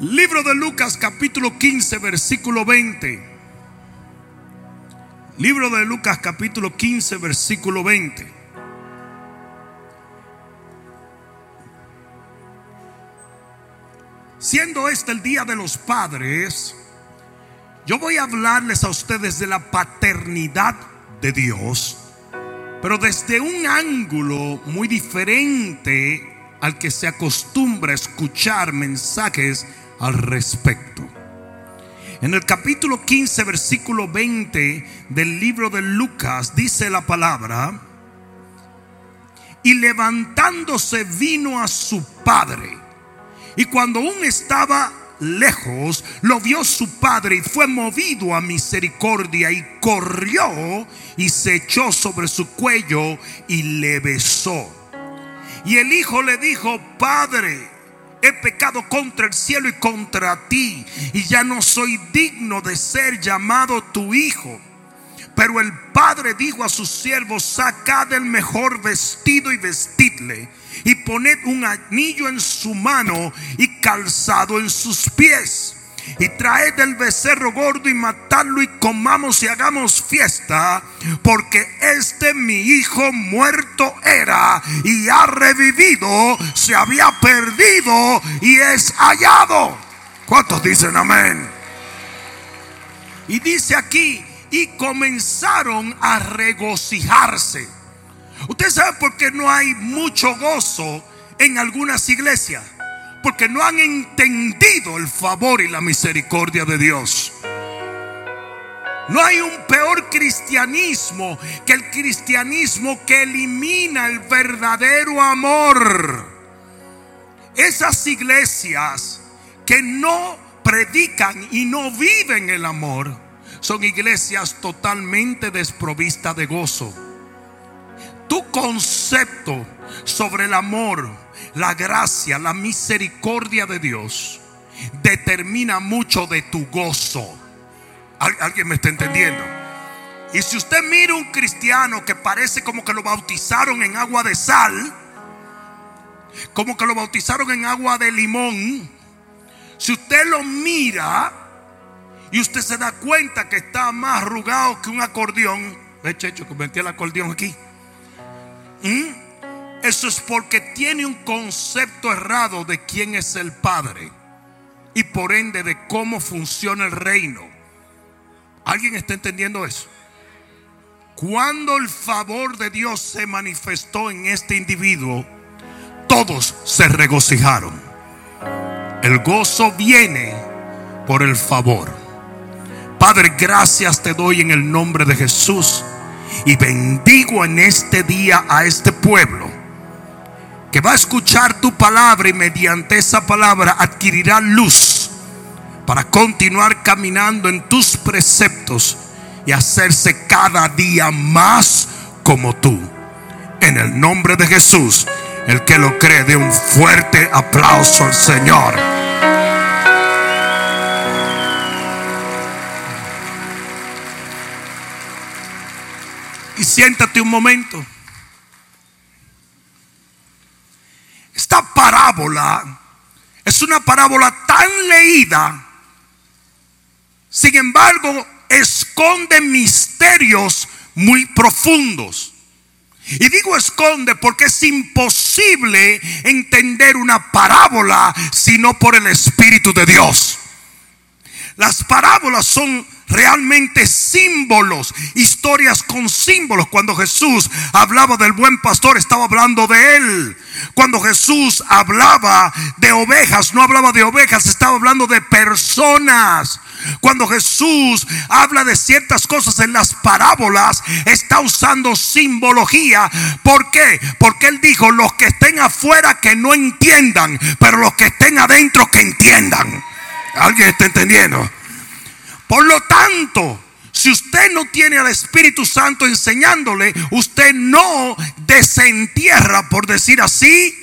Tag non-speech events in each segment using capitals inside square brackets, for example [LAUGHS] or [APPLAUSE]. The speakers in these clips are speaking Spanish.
Libro de Lucas capítulo 15 versículo 20. Libro de Lucas capítulo 15 versículo 20. Siendo este el día de los padres, yo voy a hablarles a ustedes de la paternidad de Dios, pero desde un ángulo muy diferente al que se acostumbra a escuchar mensajes al respecto. En el capítulo 15, versículo 20 del libro de Lucas dice la palabra, y levantándose vino a su padre y cuando aún estaba lejos, lo vio su padre y fue movido a misericordia y corrió y se echó sobre su cuello y le besó. Y el hijo le dijo, Padre, he pecado contra el cielo y contra ti y ya no soy digno de ser llamado tu hijo. Pero el padre dijo a sus siervos, sacad el mejor vestido y vestidle y poned un anillo en su mano y calzado en sus pies. Y traed el becerro gordo y matadlo y comamos y hagamos fiesta, porque este mi hijo muerto era y ha revivido, se había perdido y es hallado. ¿Cuántos dicen amén? Y dice aquí, y comenzaron a regocijarse. Usted sabe por qué no hay mucho gozo en algunas iglesias. Porque no han entendido el favor y la misericordia de Dios. No hay un peor cristianismo que el cristianismo que elimina el verdadero amor. Esas iglesias que no predican y no viven el amor son iglesias totalmente desprovistas de gozo tu concepto sobre el amor, la gracia, la misericordia de Dios determina mucho de tu gozo. ¿Alguien me está entendiendo? Y si usted mira un cristiano que parece como que lo bautizaron en agua de sal, como que lo bautizaron en agua de limón, si usted lo mira y usted se da cuenta que está más arrugado que un acordeón, ve Checho que metí el acordeón aquí. ¿Mm? Eso es porque tiene un concepto errado de quién es el Padre y por ende de cómo funciona el reino. ¿Alguien está entendiendo eso? Cuando el favor de Dios se manifestó en este individuo, todos se regocijaron. El gozo viene por el favor. Padre, gracias te doy en el nombre de Jesús y bendigo en este día a este pueblo que va a escuchar tu palabra y mediante esa palabra adquirirá luz para continuar caminando en tus preceptos y hacerse cada día más como tú. En el nombre de Jesús, el que lo cree, de un fuerte aplauso al Señor. y siéntate un momento. Esta parábola es una parábola tan leída, sin embargo, esconde misterios muy profundos. Y digo esconde porque es imposible entender una parábola sino por el Espíritu de Dios. Las parábolas son realmente símbolos, historias con símbolos. Cuando Jesús hablaba del buen pastor, estaba hablando de él. Cuando Jesús hablaba de ovejas, no hablaba de ovejas, estaba hablando de personas. Cuando Jesús habla de ciertas cosas en las parábolas, está usando simbología. ¿Por qué? Porque Él dijo, los que estén afuera que no entiendan, pero los que estén adentro que entiendan. ¿Alguien está entendiendo? Por lo tanto, si usted no tiene al Espíritu Santo enseñándole, usted no desentierra, por decir así,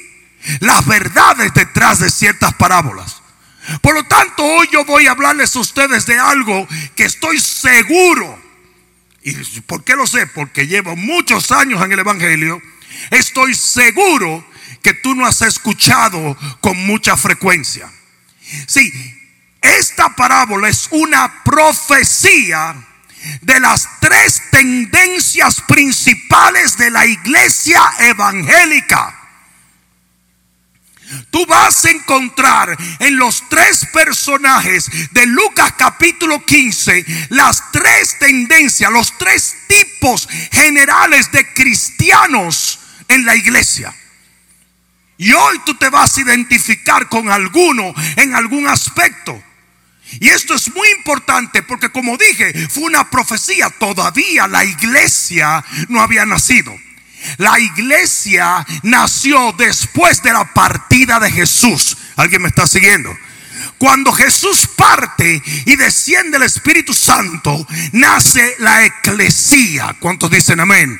las verdades detrás de ciertas parábolas. Por lo tanto, hoy yo voy a hablarles a ustedes de algo que estoy seguro. ¿Y por qué lo sé? Porque llevo muchos años en el Evangelio. Estoy seguro que tú no has escuchado con mucha frecuencia. Sí, esta parábola es una profecía de las tres tendencias principales de la iglesia evangélica. Tú vas a encontrar en los tres personajes de Lucas capítulo 15 las tres tendencias, los tres tipos generales de cristianos en la iglesia. Y hoy tú te vas a identificar con alguno en algún aspecto. Y esto es muy importante porque como dije, fue una profecía. Todavía la iglesia no había nacido. La iglesia nació después de la partida de Jesús. ¿Alguien me está siguiendo? Cuando Jesús parte y desciende el Espíritu Santo, nace la eclesía. ¿Cuántos dicen amén?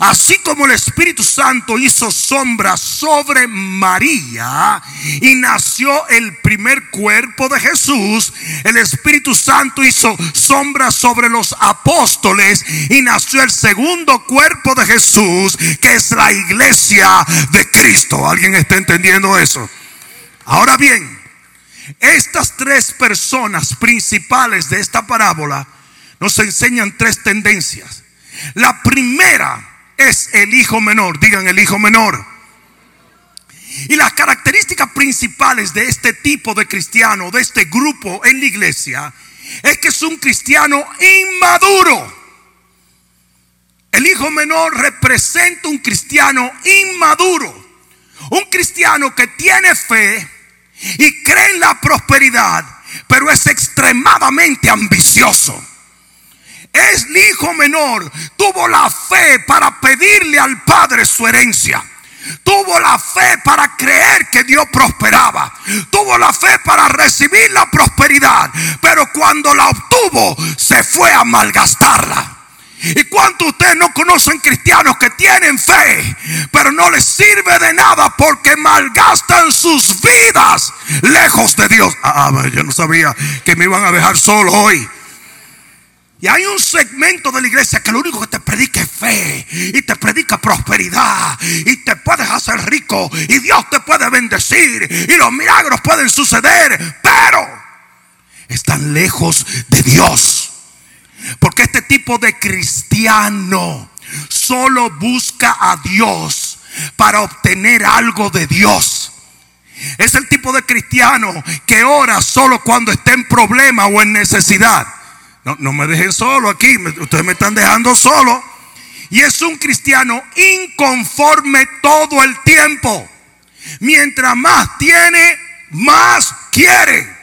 Así como el Espíritu Santo hizo sombra sobre María y nació el primer cuerpo de Jesús, el Espíritu Santo hizo sombra sobre los apóstoles y nació el segundo cuerpo de Jesús, que es la iglesia de Cristo. ¿Alguien está entendiendo eso? Ahora bien, estas tres personas principales de esta parábola nos enseñan tres tendencias. La primera es el hijo menor. Digan el hijo menor. Y las características principales de este tipo de cristiano, de este grupo en la iglesia, es que es un cristiano inmaduro. El hijo menor representa un cristiano inmaduro. Un cristiano que tiene fe y cree en la prosperidad, pero es extremadamente ambicioso es el hijo menor, tuvo la fe para pedirle al padre su herencia. Tuvo la fe para creer que Dios prosperaba. Tuvo la fe para recibir la prosperidad. Pero cuando la obtuvo, se fue a malgastarla. ¿Y cuántos ustedes no conocen cristianos que tienen fe, pero no les sirve de nada porque malgastan sus vidas lejos de Dios? Ah, yo no sabía que me iban a dejar solo hoy. Y hay un segmento de la iglesia que lo único que te predica es fe y te predica prosperidad y te puedes hacer rico y Dios te puede bendecir y los milagros pueden suceder, pero están lejos de Dios. Porque este tipo de cristiano solo busca a Dios para obtener algo de Dios. Es el tipo de cristiano que ora solo cuando está en problema o en necesidad. No, me dejen solo aquí, ustedes me están dejando solo. Y es un cristiano inconforme todo el tiempo. Mientras más tiene, más quiere.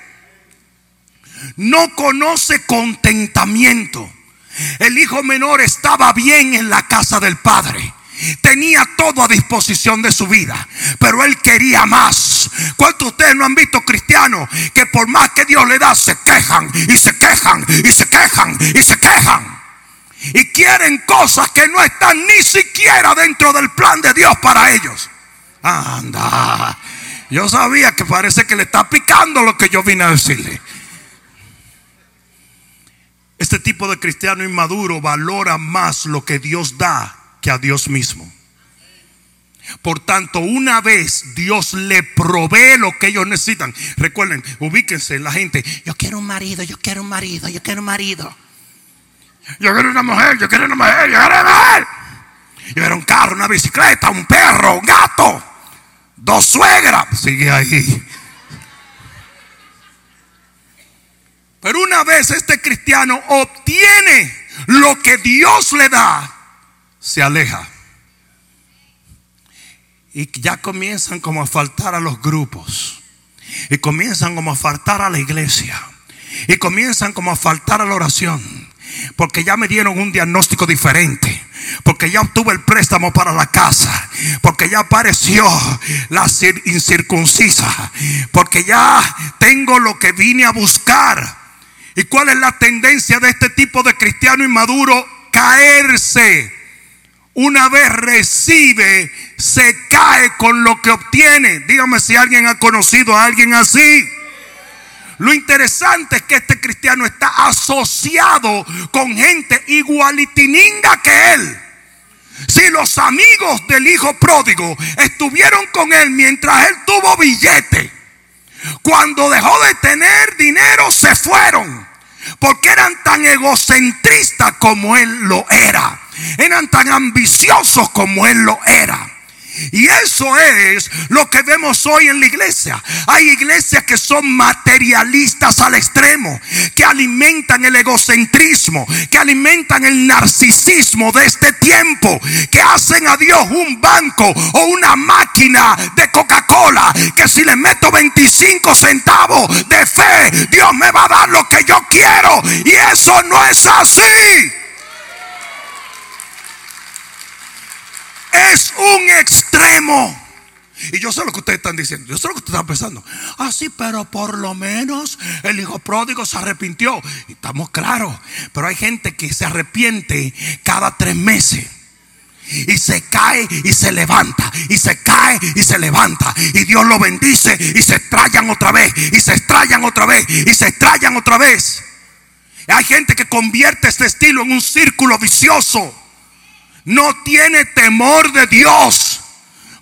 No conoce contentamiento. El hijo menor estaba bien en la casa del padre. Tenía todo a disposición de su vida, pero él quería más. ¿Cuántos de ustedes no han visto cristianos que por más que Dios le da se quejan y se quejan y se quejan y se quejan? Y quieren cosas que no están ni siquiera dentro del plan de Dios para ellos. Anda, yo sabía que parece que le está picando lo que yo vine a decirle. Este tipo de cristiano inmaduro valora más lo que Dios da a Dios mismo. Por tanto, una vez Dios le provee lo que ellos necesitan. Recuerden, ubíquense la gente. Yo quiero un marido, yo quiero un marido, yo quiero un marido. Yo quiero una mujer, yo quiero una mujer, yo quiero una mujer. Yo quiero un carro, una bicicleta, un perro, un gato, dos suegras. Sigue ahí. Pero una vez este cristiano obtiene lo que Dios le da, se aleja. Y ya comienzan como a faltar a los grupos. Y comienzan como a faltar a la iglesia. Y comienzan como a faltar a la oración. Porque ya me dieron un diagnóstico diferente. Porque ya obtuve el préstamo para la casa. Porque ya apareció la incircuncisa. Porque ya tengo lo que vine a buscar. ¿Y cuál es la tendencia de este tipo de cristiano inmaduro? Caerse una vez recibe, se cae con lo que obtiene. Dígame si alguien ha conocido a alguien así. Lo interesante es que este cristiano está asociado con gente igualitininga que él. Si los amigos del hijo pródigo estuvieron con él mientras él tuvo billete, cuando dejó de tener dinero se fueron. Porque eran tan egocentristas como él lo era. Eran tan ambiciosos como él lo era. Y eso es lo que vemos hoy en la iglesia. Hay iglesias que son materialistas al extremo, que alimentan el egocentrismo, que alimentan el narcisismo de este tiempo, que hacen a Dios un banco o una máquina de Coca-Cola, que si le meto 25 centavos de fe, Dios me va a dar lo que yo quiero. Y eso no es así. Es un extremo. Y yo sé lo que ustedes están diciendo. Yo sé lo que ustedes están pensando. Ah, sí, pero por lo menos el hijo pródigo se arrepintió. Y estamos claros. Pero hay gente que se arrepiente cada tres meses. Y se cae y se levanta. Y se cae y se levanta. Y Dios lo bendice. Y se estrellan otra vez. Y se estrellan otra vez. Y se estrellan otra vez. Hay gente que convierte este estilo en un círculo vicioso no tiene temor de Dios.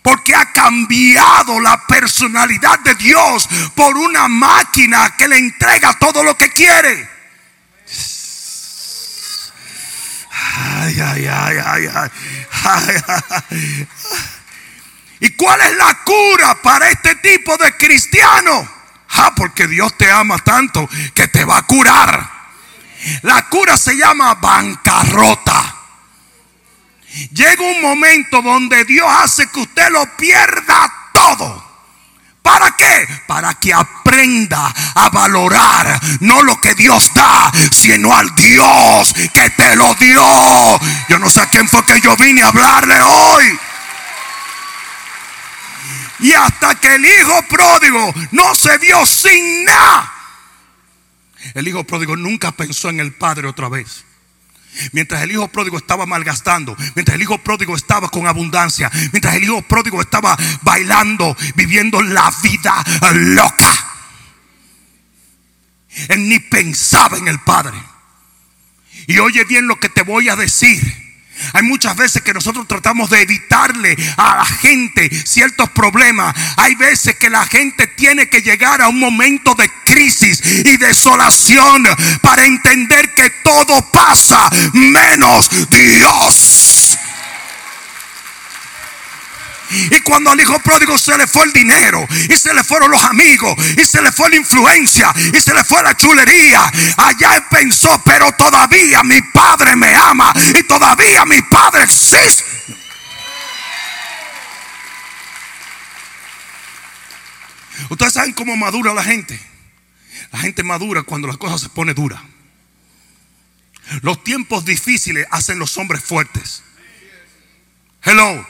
Porque ha cambiado la personalidad de Dios por una máquina que le entrega todo lo que quiere. Ay, ay, ay, ay, ay. ¿Y cuál es la cura para este tipo de cristiano? Ah, porque Dios te ama tanto que te va a curar. La cura se llama bancarrota. Llega un momento donde Dios hace que usted lo pierda todo. ¿Para qué? Para que aprenda a valorar no lo que Dios da, sino al Dios que te lo dio. Yo no sé a quién fue que yo vine a hablarle hoy. Y hasta que el hijo pródigo no se vio sin nada. El hijo pródigo nunca pensó en el padre otra vez. Mientras el hijo pródigo estaba malgastando, mientras el hijo pródigo estaba con abundancia, mientras el hijo pródigo estaba bailando, viviendo la vida loca. Él ni pensaba en el Padre. Y oye bien lo que te voy a decir. Hay muchas veces que nosotros tratamos de evitarle a la gente ciertos problemas. Hay veces que la gente tiene que llegar a un momento de crisis y desolación para entender que todo pasa menos Dios. Y cuando al hijo pródigo se le fue el dinero, y se le fueron los amigos, y se le fue la influencia, y se le fue la chulería, allá él pensó, pero todavía mi padre me ama, y todavía mi padre existe. Ustedes saben cómo madura la gente. La gente madura cuando las cosas se pone dura. Los tiempos difíciles hacen los hombres fuertes. Hello.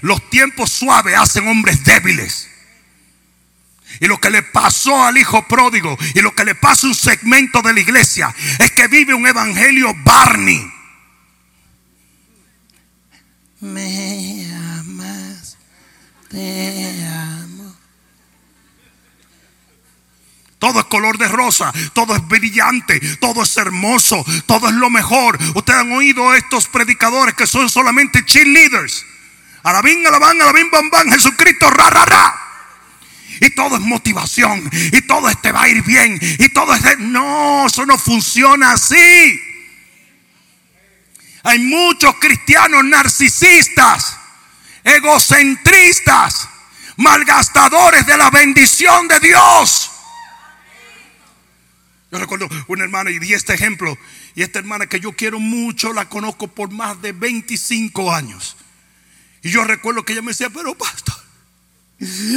Los tiempos suaves hacen hombres débiles. Y lo que le pasó al hijo pródigo y lo que le pasa a un segmento de la iglesia es que vive un evangelio Barney. Me amas, te amo. Todo es color de rosa, todo es brillante, todo es hermoso, todo es lo mejor. Ustedes han oído estos predicadores que son solamente cheerleaders. Alabín, alabán, alabín, bam, bam, Jesucristo, ra, ra, ra. Y todo es motivación. Y todo este va a ir bien. Y todo es. No, eso no funciona así. Hay muchos cristianos narcisistas, egocentristas, malgastadores de la bendición de Dios. Yo recuerdo una hermana y di este ejemplo. Y esta hermana que yo quiero mucho, la conozco por más de 25 años. Y yo recuerdo que ella me decía, pero pastor,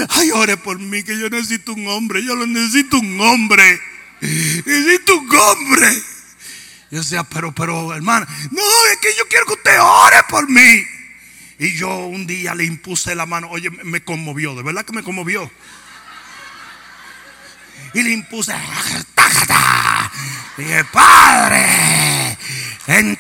ay, ore por mí, que yo necesito un hombre, yo lo necesito un hombre, necesito un hombre. Yo decía, pero, pero, hermana, no, es que yo quiero que usted ore por mí. Y yo un día le impuse la mano, oye, me conmovió, de verdad que me conmovió. Y le impuse, dije, Padre, uno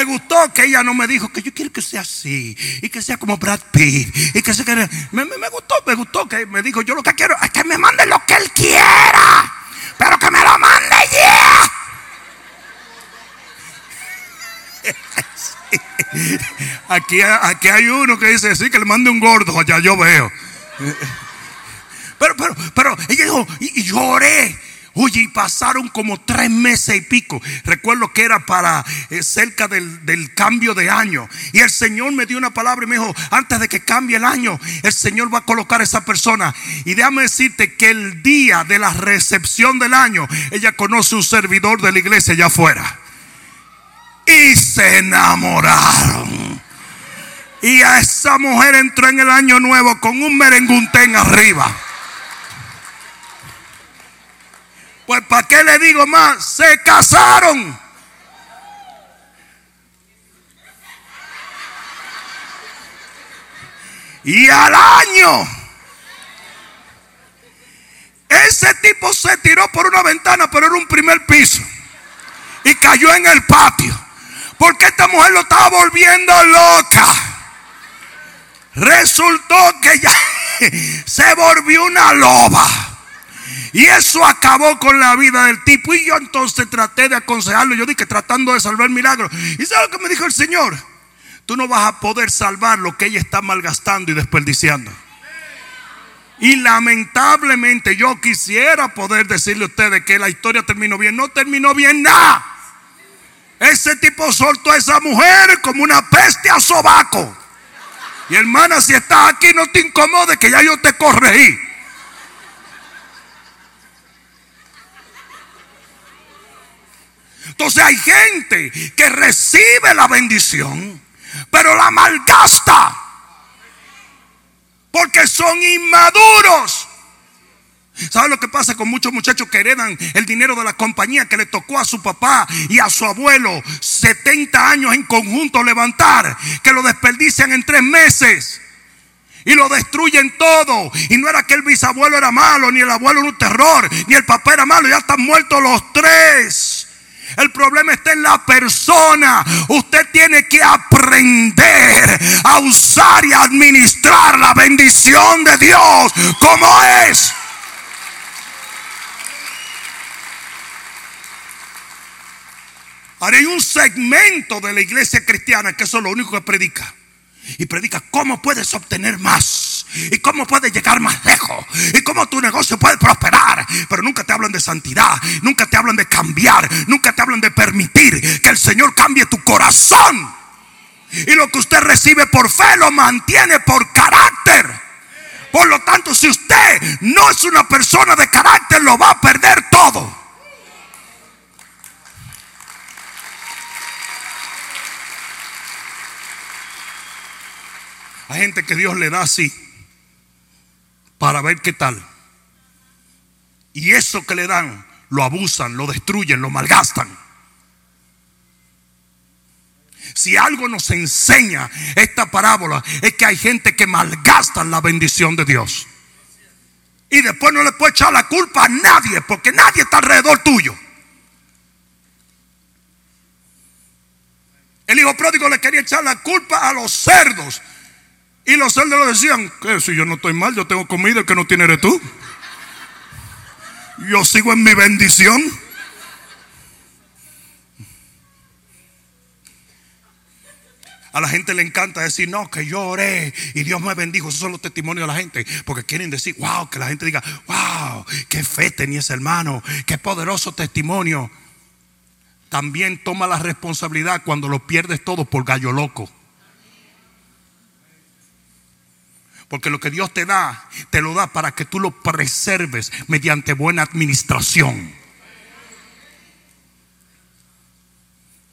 me gustó que ella no me dijo que yo quiero que sea así y que sea como Brad Pitt y que se me, me, gustó, me gustó que me dijo yo lo que quiero es que me mande lo que él quiera, pero que me lo mande ya. [LAUGHS] Aquí, aquí hay uno que dice, sí, que le mande un gordo, allá yo veo. Pero, pero, pero, ella dijo, y, lloré. Oye, y pasaron como tres meses y pico. Recuerdo que era para eh, cerca del, cambio de año. Y el Señor me dio una palabra y me dijo, antes de que cambie el año, el Señor va a colocar a esa persona. Y déjame decirte que el día de la recepción del año, ella conoce un servidor de la iglesia allá afuera y se enamoraron. Y a esa mujer entró en el año nuevo con un merenguntén arriba. Pues ¿para qué le digo más? Se casaron. Y al año, ese tipo se tiró por una ventana, pero era un primer piso. Y cayó en el patio. Porque esta mujer lo estaba volviendo loca. Resultó que ya [LAUGHS] se volvió una loba. Y eso acabó con la vida del tipo. Y yo entonces traté de aconsejarlo. Yo dije tratando de salvar el milagro. ¿Y sabes lo que me dijo el Señor? Tú no vas a poder salvar lo que ella está malgastando y desperdiciando. Y lamentablemente yo quisiera poder decirle a ustedes que la historia terminó bien. No terminó bien nada. Ese tipo soltó a esa mujer como una peste a sobaco. Y hermana, si estás aquí, no te incomode que ya yo te corregí. Entonces hay gente que recibe la bendición, pero la malgasta. Porque son inmaduros. ¿Sabe lo que pasa con muchos muchachos que heredan el dinero de la compañía que le tocó a su papá y a su abuelo 70 años en conjunto levantar? Que lo desperdician en tres meses. Y lo destruyen todo. Y no era que el bisabuelo era malo, ni el abuelo era un terror, ni el papá era malo. Ya están muertos los tres. El problema está en la persona. Usted tiene que aprender a usar y administrar la bendición de Dios como es. Haré un segmento de la iglesia cristiana que eso es lo único que predica. Y predica cómo puedes obtener más. Y cómo puedes llegar más lejos. Y cómo tu negocio puede prosperar. Pero nunca te hablan de santidad. Nunca te hablan de cambiar. Nunca te hablan de permitir que el Señor cambie tu corazón. Y lo que usted recibe por fe lo mantiene por carácter. Por lo tanto, si usted no es una persona de carácter, lo va a perder todo. Hay gente que Dios le da así para ver qué tal. Y eso que le dan, lo abusan, lo destruyen, lo malgastan. Si algo nos enseña esta parábola es que hay gente que malgasta la bendición de Dios. Y después no le puede echar la culpa a nadie, porque nadie está alrededor tuyo. El hijo pródigo le quería echar la culpa a los cerdos. Y los cerdos le decían, que si yo no estoy mal, yo tengo comida, que no tiene eres tú. Yo sigo en mi bendición. A la gente le encanta decir, no, que yo oré y Dios me bendijo. Esos son los testimonios de la gente. Porque quieren decir, wow, que la gente diga, wow, qué fe tenía ese hermano, qué poderoso testimonio. También toma la responsabilidad cuando lo pierdes todo por gallo loco. Porque lo que Dios te da, te lo da para que tú lo preserves mediante buena administración.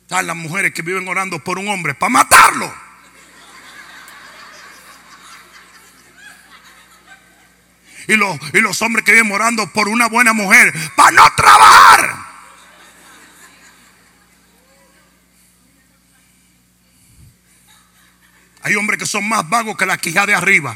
Están las mujeres que viven orando por un hombre para matarlo. Y los, y los hombres que viven orando por una buena mujer para no trabajar. Hay hombres que son más vagos que la quija de arriba.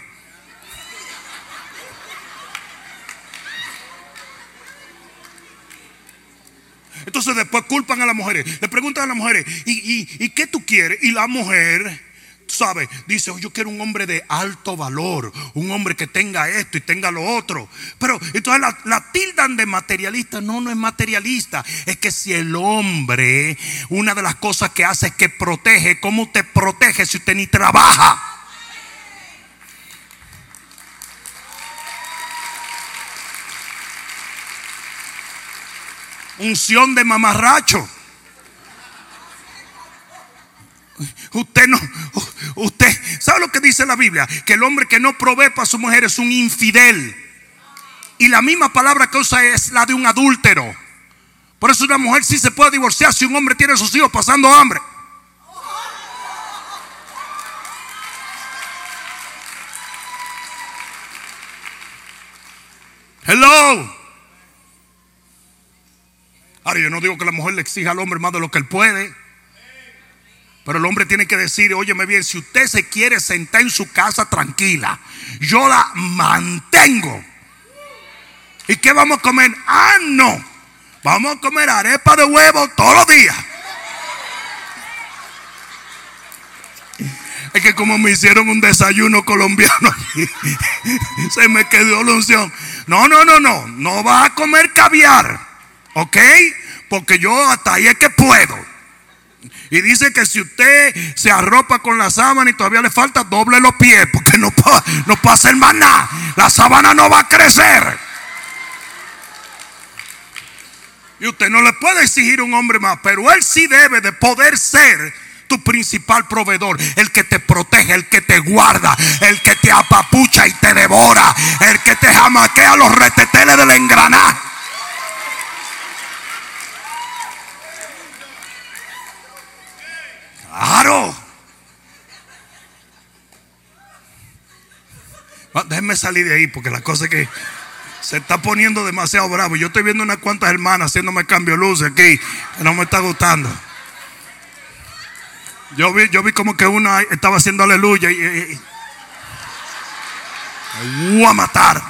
A las mujeres. Le preguntan a las mujeres, ¿y, qué tú quieres? Y la mujer sabe, dice, oh, yo quiero un hombre de alto valor, un hombre que tenga esto y tenga lo otro. Pero entonces la, la tildan de materialista. No, no es materialista. Es que si el hombre, una de las cosas que hace es que protege, ¿cómo te protege si usted ni trabaja? Unción de mamarracho. Usted no, usted, ¿sabe lo que dice la Biblia? Que el hombre que no provee para su mujer es un infidel. Y la misma palabra que usa es la de un adúltero. Por eso una mujer sí se puede divorciar si un hombre tiene a sus hijos pasando hambre. Hello. Ahora yo no digo que la mujer le exija al hombre más de lo que él puede. Pero el hombre tiene que decir, óyeme bien, si usted se quiere sentar en su casa tranquila, yo la mantengo. ¿Y qué vamos a comer? Ah, no. Vamos a comer arepa de huevo todos los días. Es que como me hicieron un desayuno colombiano [LAUGHS] se me quedó la unción. No, no, no, no. No vas a comer caviar. ¿Ok? Porque yo hasta ahí es que puedo. Y dice que si usted se arropa con la sábana y todavía le falta, doble los pies, porque no, no puede hacer más nada. La sábana no va a crecer. Y usted no le puede exigir un hombre más, pero él sí debe de poder ser tu principal proveedor, el que te protege, el que te guarda, el que te apapucha y te devora, el que te jamaquea los reteteles del engranaje. Claro. Déjenme salir de ahí porque la cosa es que se está poniendo demasiado bravo. Yo estoy viendo unas cuantas hermanas haciéndome cambio luz aquí que no me está gustando. Yo vi, yo vi como que una estaba haciendo aleluya y, y, a matar.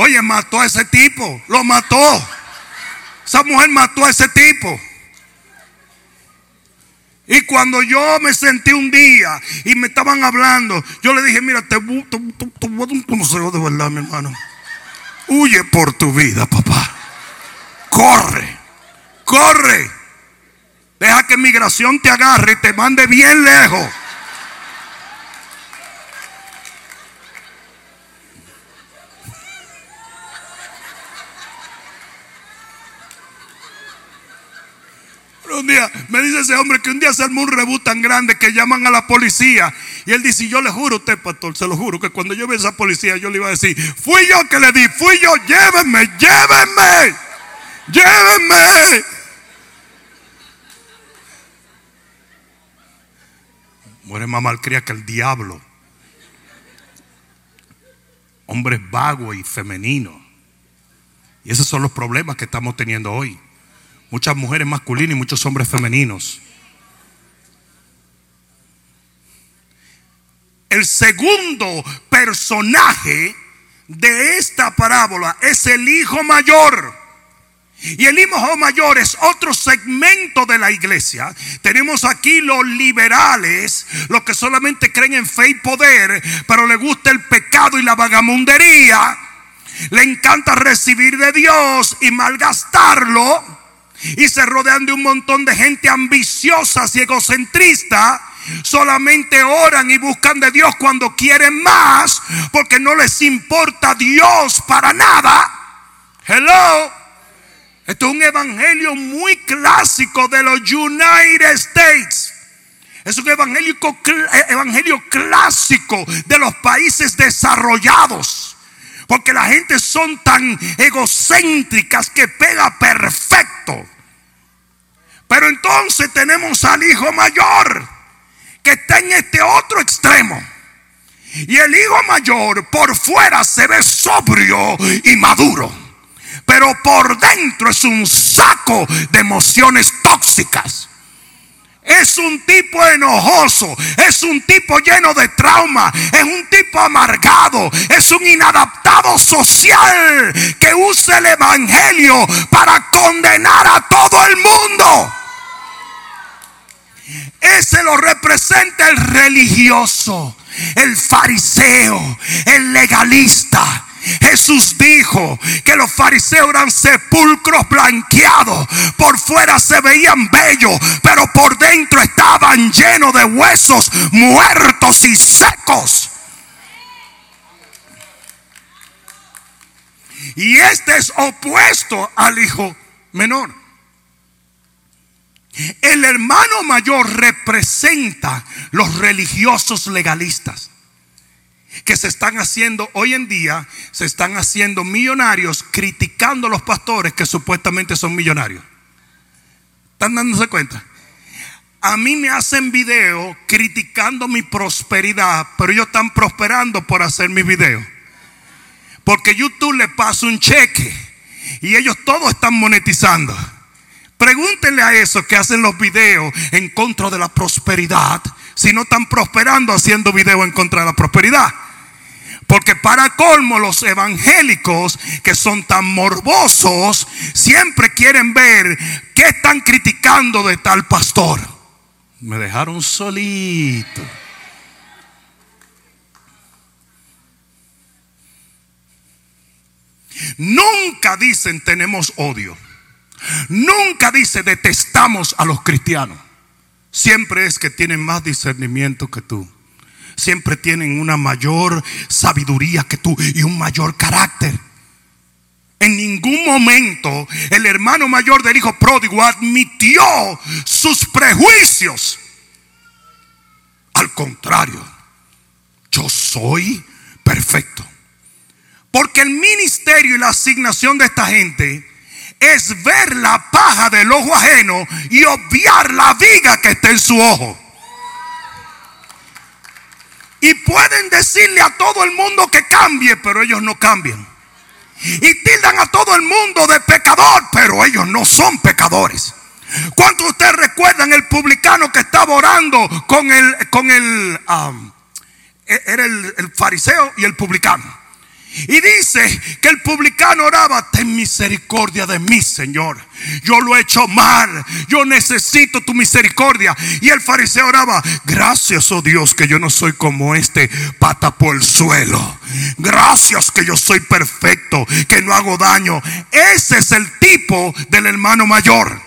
Oye, mató a ese tipo. Lo mató. Esa mujer mató a ese tipo. Y cuando yo me sentí un día y me estaban hablando, yo le dije, mira, te, voy a dar un consejo de verdad, mi hermano. Huye por tu vida, papá. Corre, corre. Deja que migración te agarre y te mande bien lejos. Un día, me dice ese hombre que un día se armó un rebú tan grande que llaman a la policía. Y él dice, yo le juro a usted, pastor, se lo juro, que cuando yo vi a esa policía, yo le iba a decir, fui yo que le di, fui yo, llévenme, llévenme, llévenme. Muere más malcría que el diablo. Hombres vagos y femeninos. Y esos son los problemas que estamos teniendo hoy. Muchas mujeres masculinas y muchos hombres femeninos. El segundo personaje de esta parábola es el hijo mayor. Y el hijo mayor es otro segmento de la iglesia. Tenemos aquí los liberales, los que solamente creen en fe y poder, pero le gusta el pecado y la vagamundería. Le encanta recibir de Dios y malgastarlo y se rodean de un montón de gente ambiciosa y egocentrista. Solamente oran y buscan de Dios cuando quieren más, porque no les importa Dios para nada. Hello. Esto es un evangelio muy clásico de los United States. Es un evangelio, eh, evangelio clásico de los países desarrollados. Porque la gente son tan egocéntricas que pega perfecto. Pero entonces tenemos al hijo mayor que está en este otro extremo. Y el hijo mayor por fuera se ve sobrio y maduro. Pero por dentro es un saco de emociones tóxicas. Es un tipo enojoso, es un tipo lleno de trauma, es un tipo amargado, es un inadaptado social que usa el Evangelio para condenar a todo el mundo. Ese lo representa el religioso, el fariseo, el legalista. Jesús dijo que los fariseos eran sepulcros blanqueados. Por fuera se veían bellos, pero por dentro estaban llenos de huesos muertos y secos. Y este es opuesto al hijo menor. El hermano mayor representa los religiosos legalistas que se están haciendo hoy en día, se están haciendo millonarios criticando a los pastores que supuestamente son millonarios. ¿Están dándose cuenta? A mí me hacen video criticando mi prosperidad, pero ellos están prosperando por hacer mis videos. Porque YouTube le pasa un cheque y ellos todos están monetizando. Pregúntenle a esos que hacen los videos en contra de la prosperidad, si no están prosperando haciendo videos en contra de la prosperidad. Porque para colmo los evangélicos que son tan morbosos siempre quieren ver qué están criticando de tal pastor. Me dejaron solito. Nunca dicen tenemos odio. Nunca dice detestamos a los cristianos. Siempre es que tienen más discernimiento que tú. Siempre tienen una mayor sabiduría que tú y un mayor carácter. En ningún momento el hermano mayor del hijo pródigo admitió sus prejuicios. Al contrario, yo soy perfecto. Porque el ministerio y la asignación de esta gente es ver la paja del ojo ajeno y obviar la viga que está en su ojo. Y pueden decirle a todo el mundo que cambie, pero ellos no cambian. Y tildan a todo el mundo de pecador, pero ellos no son pecadores. ¿Cuántos de ustedes recuerdan el publicano que estaba orando con el, con el, um, e-, era el fariseo y el publicano? Y dice que el publicano oraba, ten misericordia de mí, Señor. Yo lo he hecho mal, yo necesito tu misericordia. Y el fariseo oraba, gracias, oh Dios, que yo no soy como este pata por el suelo. Gracias que yo soy perfecto, que no hago daño. Ese es el tipo del hermano mayor,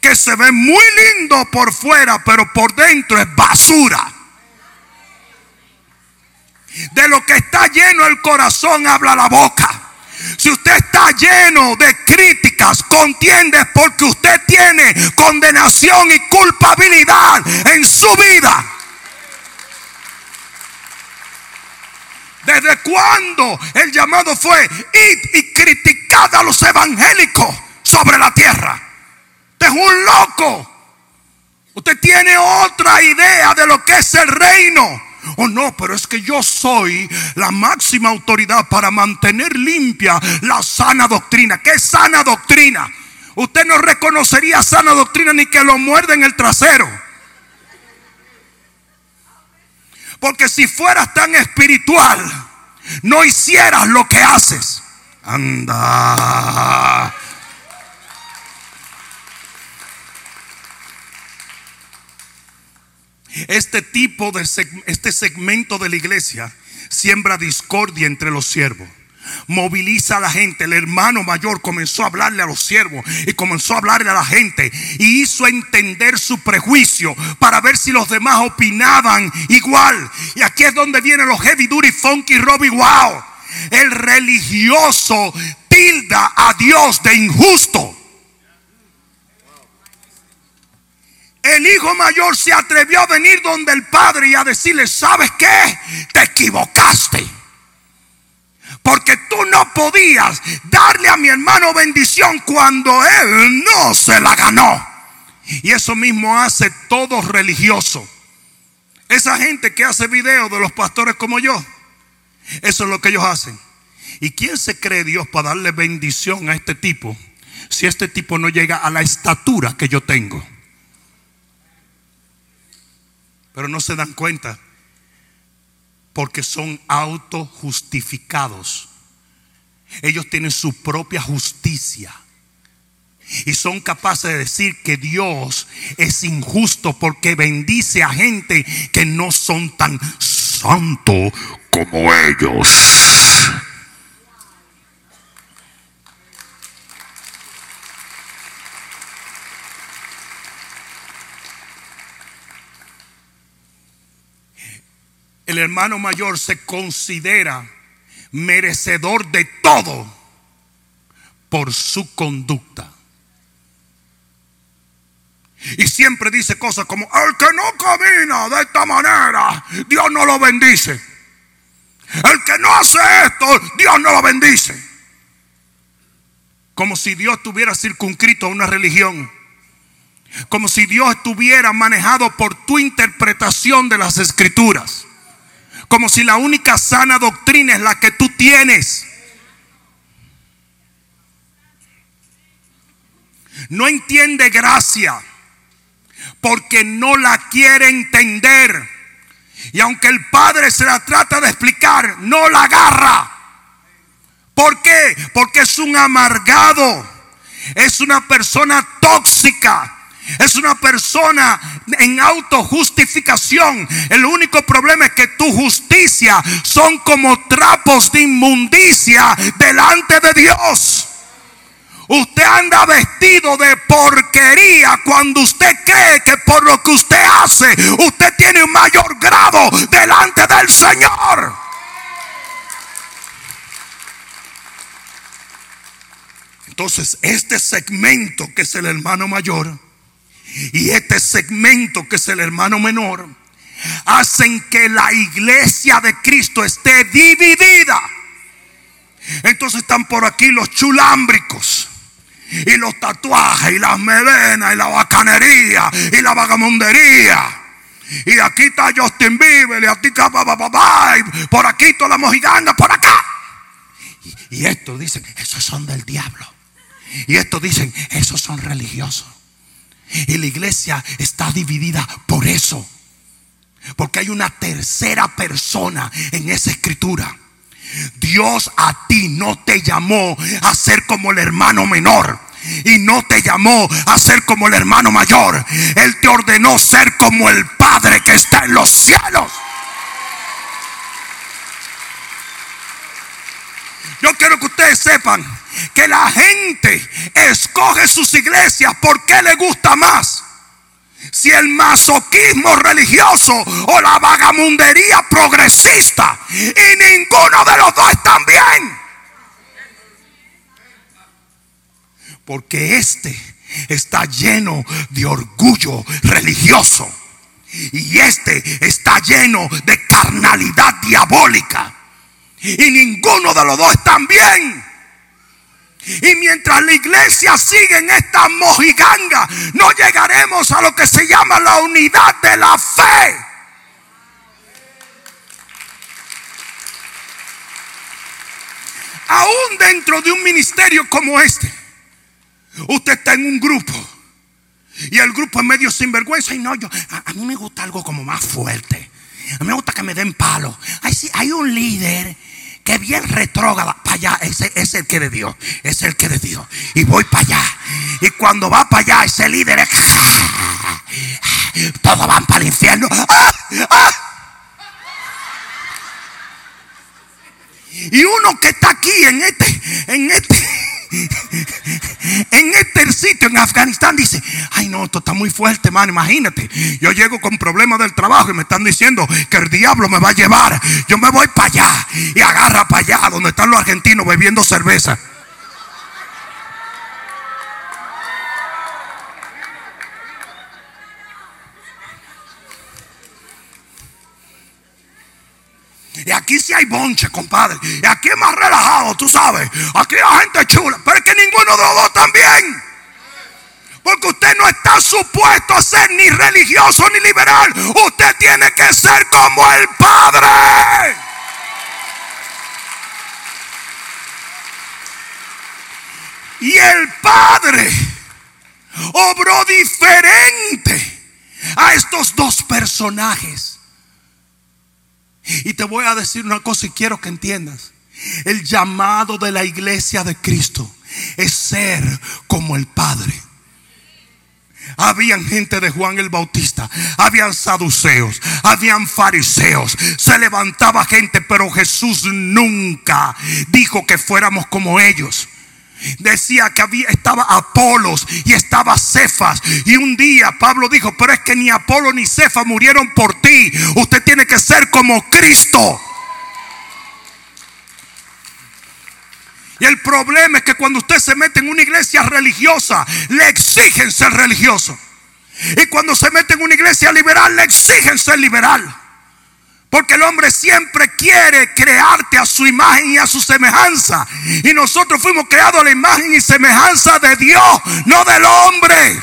que se ve muy lindo por fuera, pero por dentro es basura. De lo que está lleno el corazón habla la boca. Si usted está lleno de críticas, contiendes porque usted tiene condenación y culpabilidad en su vida. ¿Desde cuándo el llamado fue ir y criticar a los evangélicos sobre la tierra? Usted es un loco. Usted tiene otra idea de lo que es el reino. Oh no, pero es que yo soy la máxima autoridad para mantener limpia la sana doctrina. ¿Qué sana doctrina? Usted no reconocería sana doctrina ni que lo muerde en el trasero. Porque si fueras tan espiritual, no hicieras lo que haces. Anda. Este tipo de este segmento de la iglesia siembra discordia entre los siervos. Moviliza a la gente. El hermano mayor comenzó a hablarle a los siervos y comenzó a hablarle a la gente y hizo entender su prejuicio para ver si los demás opinaban igual. Y aquí es donde vienen los heavy duty, funky, Robbie Wow. El religioso tilda a Dios de injusto. El hijo mayor se atrevió a venir donde el padre y a decirle, ¿sabes qué? Te equivocaste. Porque tú no podías darle a mi hermano bendición cuando él no se la ganó. Y eso mismo hace todo religioso. Esa gente que hace videos de los pastores como yo, eso es lo que ellos hacen. ¿Y quién se cree Dios para darle bendición a este tipo si este tipo no llega a la estatura que yo tengo? Pero no se dan cuenta porque son autojustificados. Ellos tienen su propia justicia. Y son capaces de decir que Dios es injusto porque bendice a gente que no son tan santos como ellos. El hermano mayor se considera merecedor de todo por su conducta. Y siempre dice cosas como, el que no camina de esta manera, Dios no lo bendice. El que no hace esto, Dios no lo bendice. Como si Dios estuviera circunscrito a una religión. Como si Dios estuviera manejado por tu interpretación de las escrituras. Como si la única sana doctrina es la que tú tienes. No entiende gracia porque no la quiere entender. Y aunque el padre se la trata de explicar, no la agarra. ¿Por qué? Porque es un amargado, es una persona tóxica, es una persona en autojustificación. El único problema es que tu justicia son como trapos de inmundicia delante de Dios. Usted anda vestido de porquería cuando usted cree que por lo que usted hace, usted tiene un mayor grado delante del Señor. Entonces, este segmento que es el hermano mayor y este segmento que es el hermano menor, hacen que la iglesia de Cristo esté dividida. Entonces están por aquí los chulámbricos y los tatuajes y las medenas y la bacanería y la vagamundería. Y aquí está Justin Bieber y aquí está y por aquí toda la mojiganga, por acá. Y, y estos dicen, esos son del diablo. Y estos dicen, esos son religiosos. Y la iglesia está dividida por eso. Porque hay una tercera persona en esa escritura. Dios a ti no te llamó a ser como el hermano menor. Y no te llamó a ser como el hermano mayor. Él te ordenó ser como el Padre que está en los cielos. Yo quiero que ustedes sepan que la gente escoge sus iglesias porque le gusta más si el masoquismo religioso o la vagamundería progresista. Y ninguno de los dos están bien. Porque este está lleno de orgullo religioso. Y este está lleno de carnalidad diabólica. Y ninguno de los dos están bien. Y mientras la iglesia sigue en esta mojiganga, no llegaremos a lo que se llama la unidad de la fe. Aún dentro de un ministerio como este, usted está en un grupo. Y el grupo es medio sinvergüenza. Y no, yo, a, mí me gusta algo como más fuerte. A mí me gusta que me den palo. Hay, hay un líder que bien retrógrada para allá, ese es el que de Dios, es el que de Dios. Y voy para allá. Y cuando va para allá, ese líder es. Todos van para el infierno. Y uno que está aquí en este, en este, en este sitio en Afganistán dice, ay no, esto está muy fuerte, hermano, imagínate. Yo llego con problemas del trabajo y me están diciendo que el diablo me va a llevar. Yo me voy para allá y agarra para allá donde están los argentinos bebiendo cerveza. Y aquí sí hay bonche, compadre. Y aquí es más relajado, tú sabes. Aquí hay gente chula. Pero es que ninguno de los dos también. Porque usted no está supuesto a ser ni religioso ni liberal. Usted tiene que ser como el Padre. Y el Padre obró diferente a estos dos personajes. Y te voy a decir una cosa y quiero que entiendas. El llamado de la iglesia de Cristo es ser como el Padre. Habían gente de Juan el Bautista, habían saduceos, habían fariseos, se levantaba gente, pero Jesús nunca dijo que fuéramos como ellos. Decía que había, estaba Apolos y estaba Cefas. Y un día Pablo dijo, pero es que ni Apolo ni Cefas murieron por ti. Usted tiene que ser como Cristo. Y el problema es que cuando usted se mete en una iglesia religiosa, le exigen ser religioso. Y cuando se mete en una iglesia liberal, le exigen ser liberal. Porque el hombre siempre quiere crearte a su imagen y a su semejanza. Y nosotros fuimos creados a la imagen y semejanza de Dios, no del hombre.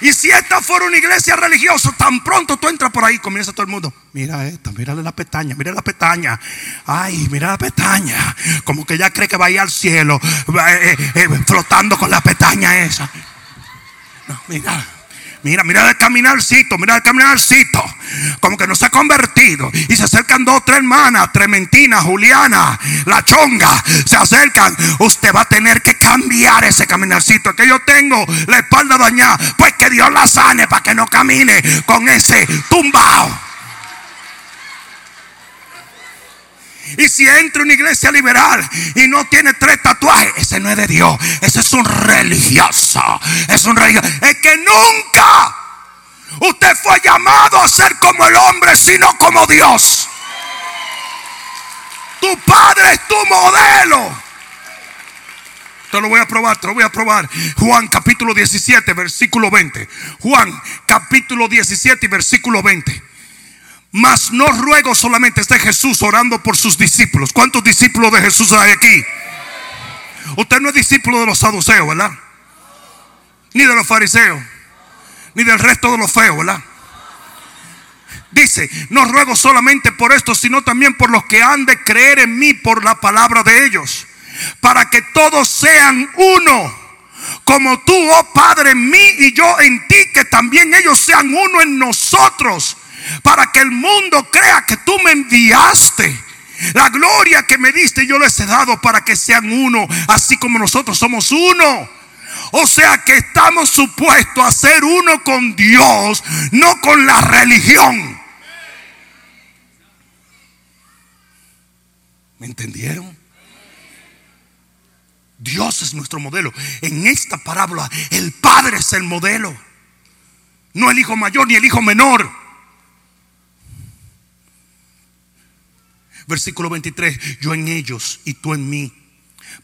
Y si esta fuera una iglesia religiosa, tan pronto tú entras por ahí, comienza todo el mundo. Mira esta, mírale la pestaña, mira la pestaña. Ay, mira la pestaña. Como que ya cree que va a ir al cielo, eh, eh, flotando con la pestaña esa. No, mira. Mira, mira el caminarcito, mira el caminarcito. Como que no se ha convertido. Y se acercan dos, tres hermanas, Trementina, Juliana, la chonga. Se acercan. Usted va a tener que cambiar ese caminarcito. Que yo tengo la espalda dañada. Pues que Dios la sane para que no camine con ese tumbao. Y si entra una iglesia liberal y no tiene tres tatuajes, ese no es de Dios. Ese es un religioso. Es un religioso. Es que nunca usted fue llamado a ser como el hombre, sino como Dios. Tu padre es tu modelo. Te lo voy a probar, te lo voy a probar. Juan capítulo 17, versículo 20. Juan capítulo 17 y versículo 20. Mas no ruego solamente este Jesús orando por sus discípulos. ¿Cuántos discípulos de Jesús hay aquí? Usted no es discípulo de los saduceos, ¿verdad? Ni de los fariseos, ni del resto de los feos, ¿verdad? Dice, no ruego solamente por esto, sino también por los que han de creer en mí por la palabra de ellos, para que todos sean uno, como tú, oh Padre, en mí y yo en ti, que también ellos sean uno en nosotros para que el mundo crea que tú me enviaste. La gloria que me diste yo les he dado para que sean uno, así como nosotros somos uno. O sea que estamos supuestos a ser uno con Dios, no con la religión. ¿Me entendieron? Dios es nuestro modelo. En esta parábola el Padre es el modelo. No el hijo mayor ni el hijo menor. Versículo 23, yo en ellos y tú en mí,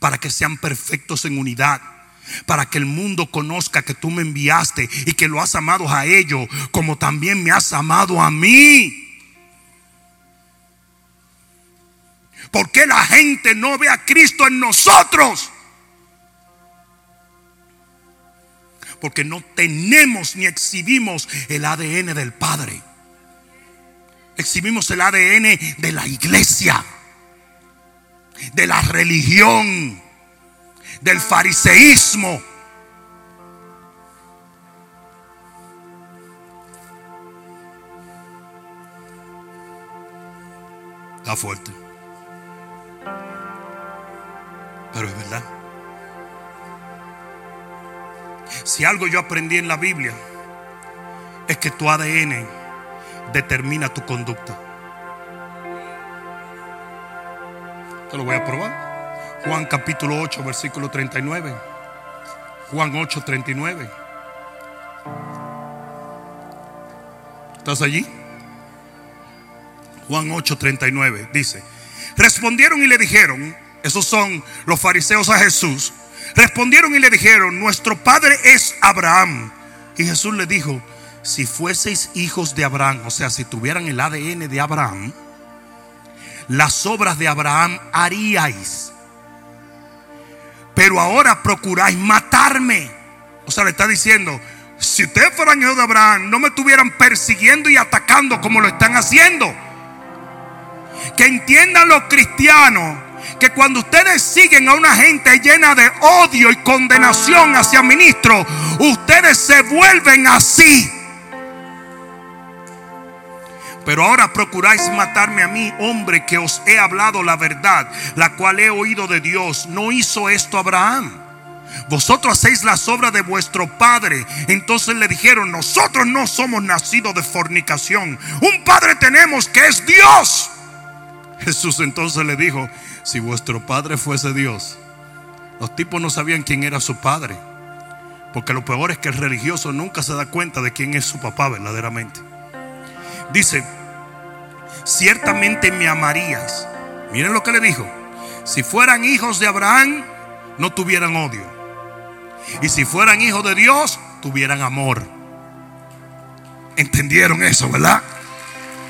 para que sean perfectos en unidad, para que el mundo conozca que tú me enviaste y que lo has amado a ellos como también me has amado a mí. ¿Por qué la gente no ve a Cristo en nosotros? Porque no tenemos ni exhibimos el ADN del Padre exhibimos el ADN de la iglesia, de la religión, del fariseísmo. Está fuerte. Pero es verdad. Si algo yo aprendí en la Biblia es que tu ADN determina tu conducta. Te lo voy a probar. Juan capítulo 8, versículo 39. Juan 8, 39. ¿Estás allí? Juan 8, 39 dice, respondieron y le dijeron, esos son los fariseos a Jesús, respondieron y le dijeron, nuestro padre es Abraham. Y Jesús le dijo, si fueseis hijos de Abraham, o sea, si tuvieran el ADN de Abraham, las obras de Abraham haríais. Pero ahora procuráis matarme. O sea, le está diciendo, si ustedes fueran hijos de Abraham, no me estuvieran persiguiendo y atacando como lo están haciendo. Que entiendan los cristianos que cuando ustedes siguen a una gente llena de odio y condenación hacia ministro, ustedes se vuelven así. Pero ahora procuráis matarme a mí, hombre, que os he hablado la verdad, la cual he oído de Dios. ¿No hizo esto Abraham? Vosotros hacéis las obras de vuestro padre. Entonces le dijeron, nosotros no somos nacidos de fornicación. Un padre tenemos que es Dios. Jesús entonces le dijo, si vuestro padre fuese Dios, los tipos no sabían quién era su padre. Porque lo peor es que el religioso nunca se da cuenta de quién es su papá verdaderamente. Dice, ciertamente me amarías. Miren lo que le dijo. Si fueran hijos de Abraham, no tuvieran odio. Y si fueran hijos de Dios, tuvieran amor. ¿Entendieron eso, verdad?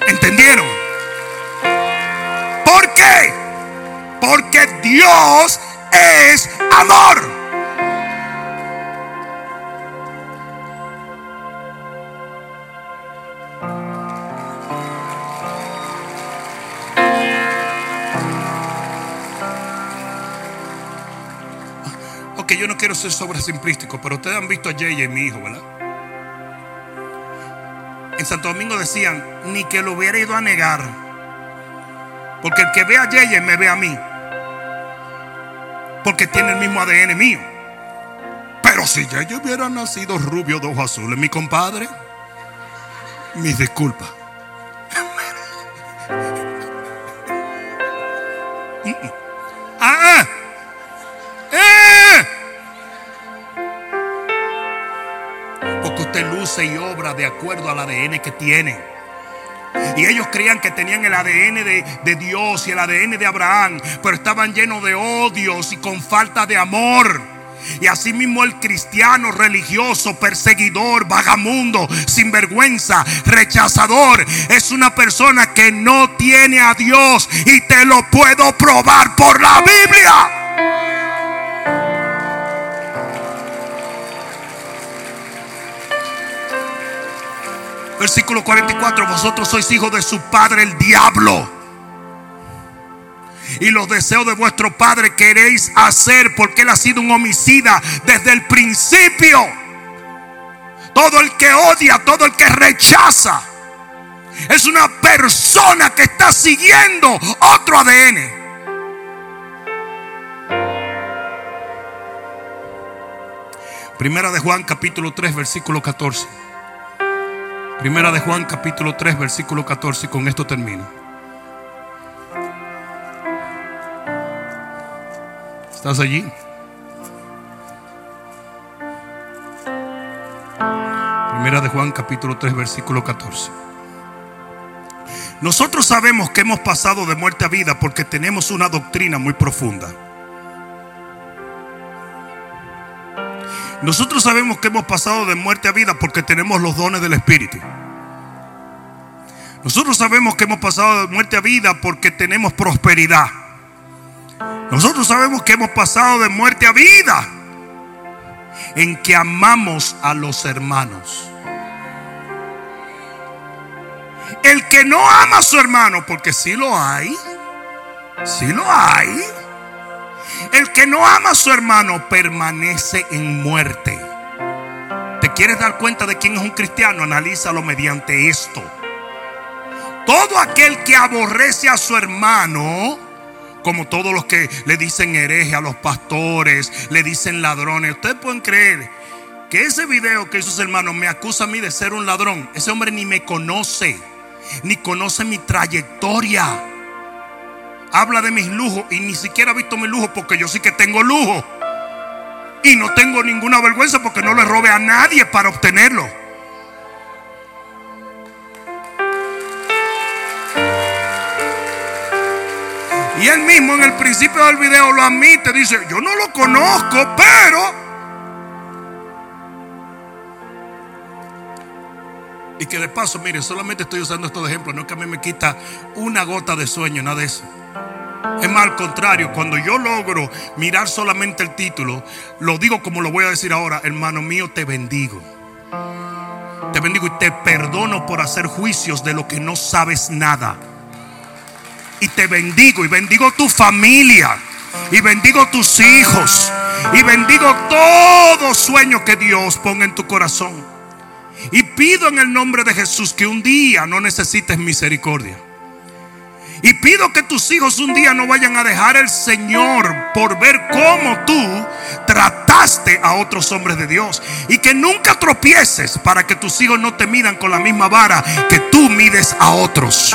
¿Entendieron? ¿Por qué? Porque Dios es amor. Ok, yo no quiero ser simplístico, pero ustedes han visto a y mi hijo, ¿verdad? En Santo Domingo decían, ni que lo hubiera ido a negar. Porque el que ve a Yeye me ve a mí. Porque tiene el mismo ADN mío. Pero si Yeye hubiera nacido rubio de ojos azules, mi compadre, mis disculpas. [LAUGHS] Ah, Luce y obra de acuerdo al ADN que tiene. Y ellos creían que tenían el ADN de, de, Dios y el ADN de Abraham, pero estaban llenos de odios y con falta de amor. Y asimismo el cristiano religioso, perseguidor, vagamundo, sinvergüenza, rechazador, es una persona que no tiene a Dios y te lo puedo probar por la Biblia. Versículo 44, vosotros sois hijos de su padre el diablo. Y los deseos de vuestro padre queréis hacer porque él ha sido un homicida desde el principio. Todo el que odia, todo el que rechaza, es una persona que está siguiendo otro ADN. Primera de Juan capítulo 3 versículo 14. Primera de Juan capítulo 3 versículo 14 y con esto termino. ¿Estás allí? Primera de Juan capítulo 3 versículo 14. Nosotros sabemos que hemos pasado de muerte a vida porque tenemos una doctrina muy profunda. Nosotros sabemos que hemos pasado de muerte a vida porque tenemos los dones del Espíritu. Nosotros sabemos que hemos pasado de muerte a vida porque tenemos prosperidad. Nosotros sabemos que hemos pasado de muerte a vida en que amamos a los hermanos. El que no ama a su hermano, porque si sí lo hay, si sí lo hay. El que no ama a su hermano permanece en muerte. ¿Te quieres dar cuenta de quién es un cristiano? Analízalo mediante esto. Todo aquel que aborrece a su hermano, como todos los que le dicen hereje a los pastores, le dicen ladrones, ustedes pueden creer que ese video que esos hermanos me acusa a mí de ser un ladrón. Ese hombre ni me conoce, ni conoce mi trayectoria habla de mis lujos y ni siquiera ha visto mi lujo porque yo sí que tengo lujo. Y no tengo ninguna vergüenza porque no le robe a nadie para obtenerlo. Y él mismo en el principio del video lo admite, dice, yo no lo conozco, pero... Y que de paso, mire, solamente estoy usando estos ejemplos, no es que a mí me quita una gota de sueño, nada de eso. Es más, al contrario, cuando yo logro mirar solamente el título, lo digo como lo voy a decir ahora, hermano mío, te bendigo. Te bendigo y te perdono por hacer juicios de lo que no sabes nada. y te bendigo y bendigo tu familia y bendigo tus hijos y bendigo todo sueño que Dios ponga en tu corazón. Y pido en el nombre de Jesús que un día no necesites misericordia. Y pido que tus hijos un día no vayan a dejar el Señor por ver cómo tú trataste a otros hombres de Dios. Y que nunca tropieces para que tus hijos no te midan con la misma vara que tú mides a otros.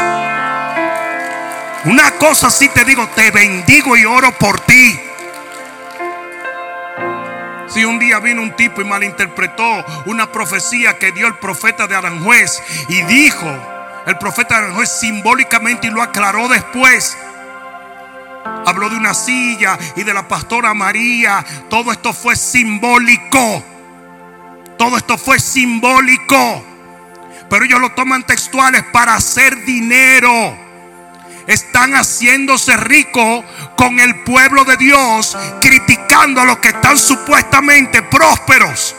Una cosa sí te digo, te bendigo y oro por ti. Si un día vino un tipo y malinterpretó una profecía que dio el profeta de Aranjuez y dijo, el profeta Aranjuez simbólicamente y lo aclaró después. Habló de una silla y de la pastora María. Todo esto fue simbólico. Todo esto fue simbólico. Pero ellos lo toman textuales para hacer dinero están haciéndose ricos con el pueblo de Dios, criticando a los que están supuestamente prósperos.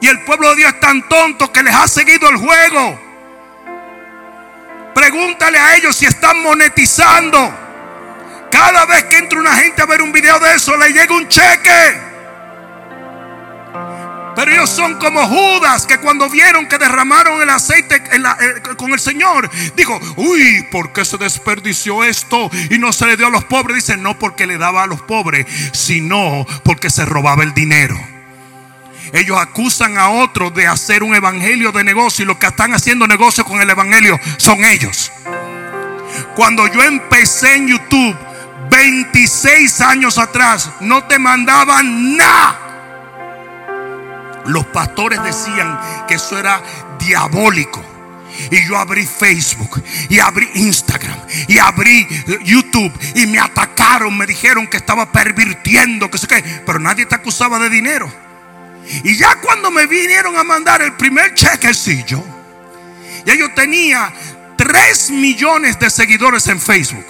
Y el pueblo de Dios es tan tonto que les ha seguido el juego. Pregúntale a ellos si están monetizando. Cada vez que entra una gente a ver un video de eso, le llega un cheque. Pero ellos son como Judas que cuando vieron que derramaron el aceite con el Señor, dijo, uy, ¿por qué se desperdició esto y no se le dio a los pobres? Dice, no porque le daba a los pobres, sino porque se robaba el dinero. Ellos acusan a otros de hacer un evangelio de negocio y los que están haciendo negocio con el evangelio son ellos. Cuando yo empecé en YouTube 26 años atrás, no te mandaban nada los pastores decían que eso era diabólico. Y yo abrí Facebook y abrí Instagram y abrí YouTube y me atacaron, me dijeron que estaba pervirtiendo, que sé qué, pero nadie te acusaba de dinero. Y ya cuando me vinieron a mandar el primer chequecillo, ya yo tenía 3 millones de seguidores en Facebook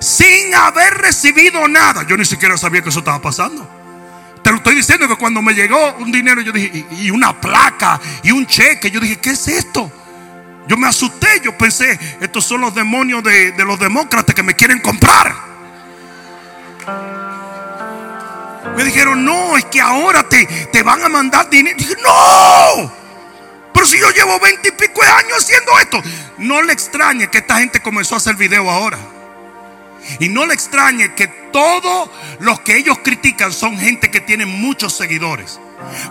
sin haber recibido nada. Yo ni siquiera sabía que eso estaba pasando. Te lo estoy diciendo que cuando me llegó un dinero, yo dije, y una placa y un cheque, yo dije, ¿qué es esto? Yo me asusté, yo pensé, estos son los demonios de, los demócratas que me quieren comprar. Me dijeron, no, es que ahora te, te van a mandar dinero. dije, no, pero si yo llevo veinte y pico de años haciendo esto. No le extrañe que esta gente comenzó a hacer video ahora. Y no le extrañe que todos los que ellos critican son gente que tiene muchos seguidores.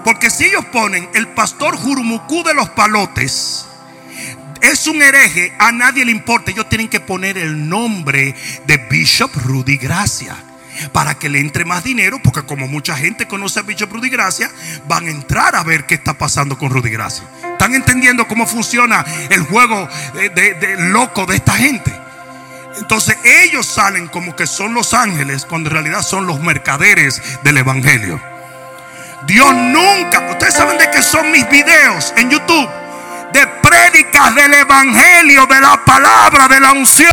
Porque si ellos ponen el pastor Jurumucú de los palotes, es un hereje, a nadie le importa. Ellos tienen que poner el nombre de Bishop Rudy Gracia para que le entre más dinero, porque como mucha gente conoce a Bishop Rudy Gracia, van a entrar a ver qué está pasando con Rudy Gracia. ¿Están entendiendo cómo funciona el juego de loco de esta gente? Entonces ellos salen como que son los ángeles cuando en realidad son los mercaderes del Evangelio. Dios nunca, ustedes saben de qué son mis videos en YouTube, de prédicas del Evangelio, de la palabra, de la unción.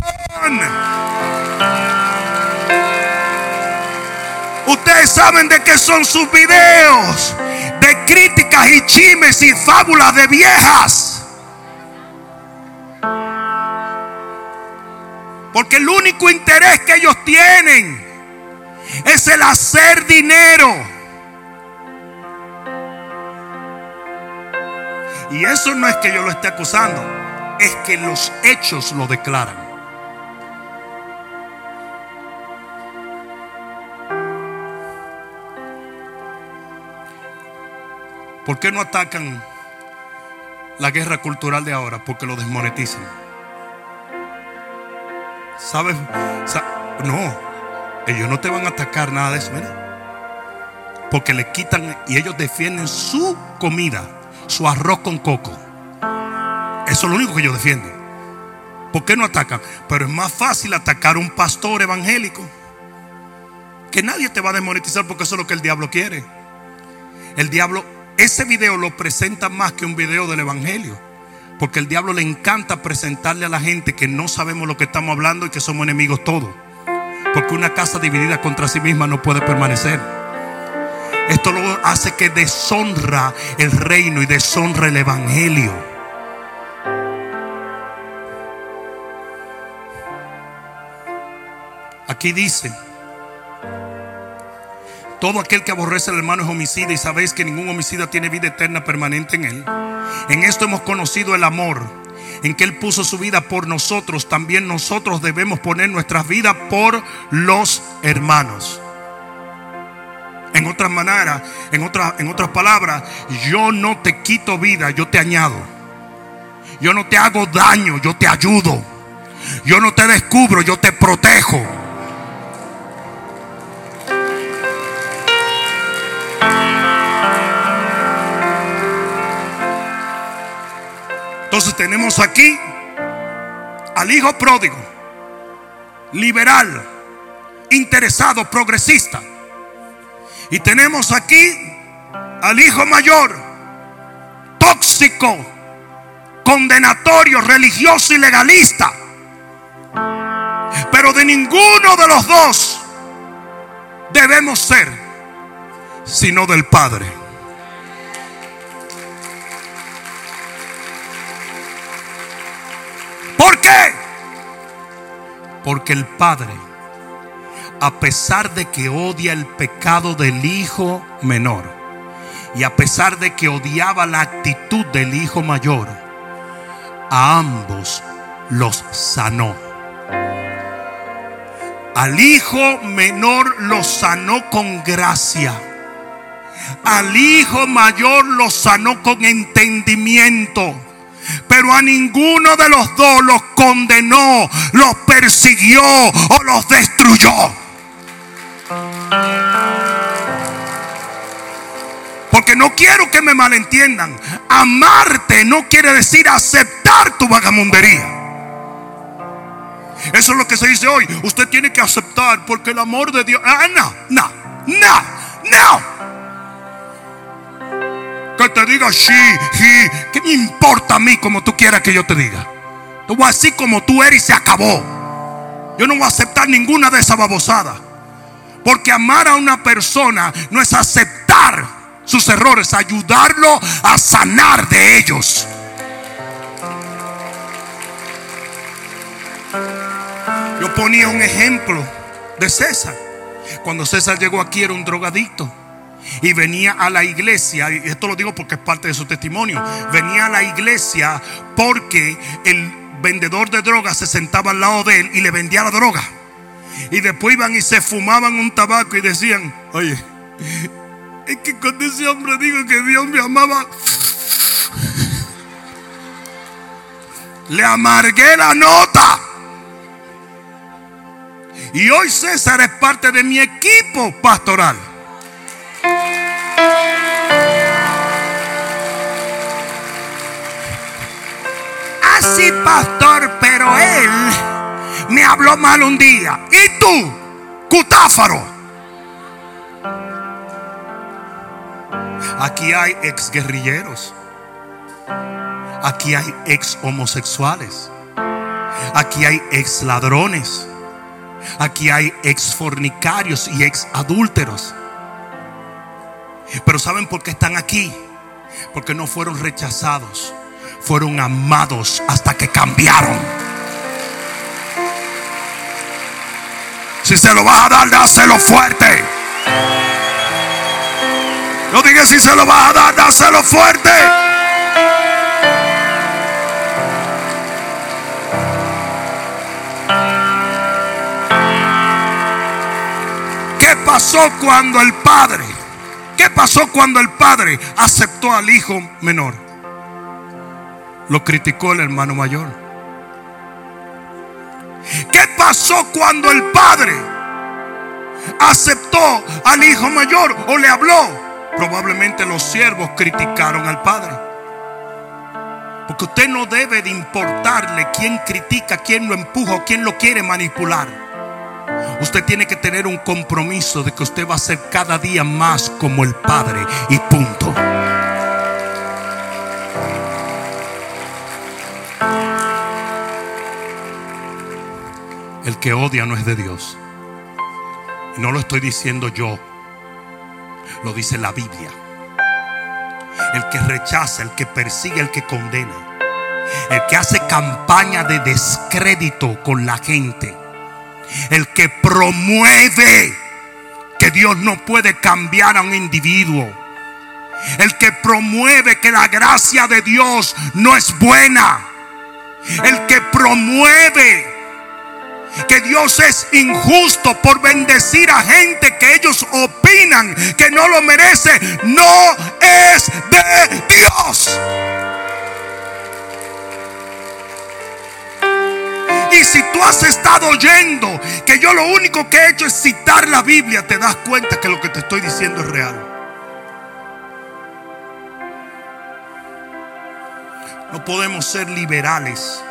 Ustedes saben de qué son sus videos, de críticas y chimes y fábulas de viejas. Porque el único interés que ellos tienen es el hacer dinero. Y eso no es que yo lo esté acusando, es que los hechos lo declaran. ¿Por qué no atacan la guerra cultural de ahora? Porque lo desmonetizan. ¿Sabes? No, ellos no te van a atacar nada de eso, mira. Porque le quitan y ellos defienden su comida, su arroz con coco. Eso es lo único que ellos defienden. ¿Por qué no atacan? Pero es más fácil atacar a un pastor evangélico. Que nadie te va a desmonetizar porque eso es lo que el diablo quiere. El diablo, ese video lo presenta más que un video del evangelio. Porque el diablo le encanta presentarle a la gente que no sabemos lo que estamos hablando y que somos enemigos todos. Porque una casa dividida contra sí misma no puede permanecer. Esto lo hace que deshonra el reino y deshonra el evangelio. Aquí dice, todo aquel que aborrece al hermano es homicida y sabéis que ningún homicida tiene vida eterna permanente en él. En esto hemos conocido el amor, en que Él puso su vida por nosotros. También nosotros debemos poner nuestras vidas por los hermanos. En otras maneras, en, en otras palabras, yo no te quito vida, yo te añado. Yo no te hago daño, yo te ayudo. Yo no te descubro, yo te protejo. Entonces tenemos aquí al hijo pródigo, liberal, interesado, progresista. Y tenemos aquí al hijo mayor, tóxico, condenatorio, religioso y legalista. Pero de ninguno de los dos debemos ser, sino del Padre. ¿Por qué? Porque el Padre, a pesar de que odia el pecado del hijo menor, y a pesar de que odiaba la actitud del hijo mayor, a ambos los sanó. Al hijo menor lo sanó con gracia. Al hijo mayor lo sanó con entendimiento. Pero a ninguno de los dos los condenó, los persiguió o los destruyó. Porque no quiero que me malentiendan. Amarte no quiere decir aceptar tu vagamundería. Eso es lo que se dice hoy. Usted tiene que aceptar porque el amor de Dios. Ah, no, no, no, no que te diga sí, sí. ¿Qué me importa a mí como tú quieras que yo te diga? Tú voy así como tú eres y se acabó. Yo no voy a aceptar ninguna de esas babosadas. Porque amar a una persona no es aceptar sus errores, ayudarlo a sanar de ellos. Yo ponía un ejemplo de César. Cuando César llegó aquí era un drogadicto y venía a la iglesia, y esto lo digo porque es parte de su testimonio, venía a la iglesia porque el vendedor de drogas se sentaba al lado de él y le vendía la droga. Y después iban y se fumaban un tabaco y decían, oye, es que con ese hombre digo que Dios me amaba. Le amargué la nota. Y hoy César es parte de mi equipo pastoral. Así, pastor, pero él me habló mal un día. ¿Y tú, cutáfaro? Aquí hay ex guerrilleros. Aquí hay ex homosexuales. Aquí hay ex ladrones. Aquí hay ex fornicarios y ex adúlteros. Pero ¿saben por qué están aquí? Porque no fueron rechazados, fueron amados hasta que cambiaron. Si se lo vas a dar, dáselo fuerte. No digas si se lo vas a dar, dáselo fuerte. ¿Qué pasó cuando el Padre ¿Qué pasó cuando el padre aceptó al hijo menor? Lo criticó el hermano mayor. ¿Qué pasó cuando el padre aceptó al hijo mayor o le habló? Probablemente los siervos criticaron al padre. Porque usted no debe de importarle quién critica, quién lo empuja o quién lo quiere manipular. Usted tiene que tener un compromiso de que usted va a ser cada día más como el Padre y punto. El que odia no es de Dios. No lo estoy diciendo yo. Lo dice la Biblia. El que rechaza, el que persigue, el que condena. El que hace campaña de descrédito con la gente El que promueve que Dios no puede cambiar a un individuo. El que promueve que la gracia de Dios no es buena. El que promueve que Dios es injusto por bendecir a gente que ellos opinan que no lo merece, no es de Dios. Y si tú has estado oyendo que yo lo único que he hecho es citar la Biblia, te das cuenta que lo que te estoy diciendo es real. No podemos ser liberales.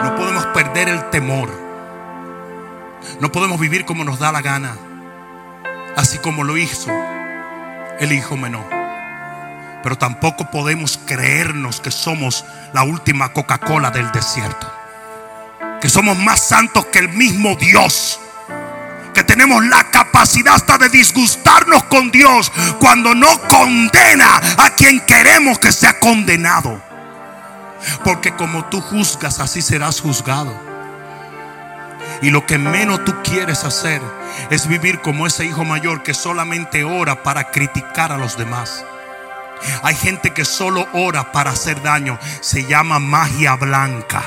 No podemos perder el temor. No podemos vivir como nos da la gana. Así como lo hizo el hijo menor. Pero tampoco podemos creernos que somos la última Coca-Cola del desierto. Que somos más santos que el mismo Dios. Que tenemos la capacidad hasta de disgustarnos con Dios cuando no condena a quien queremos que sea condenado. Porque como tú juzgas, así serás juzgado. Y lo que menos tú quieres hacer es vivir como ese hijo mayor que solamente ora para criticar a los demás. Hay gente que solo ora para hacer daño. Se llama magia blanca.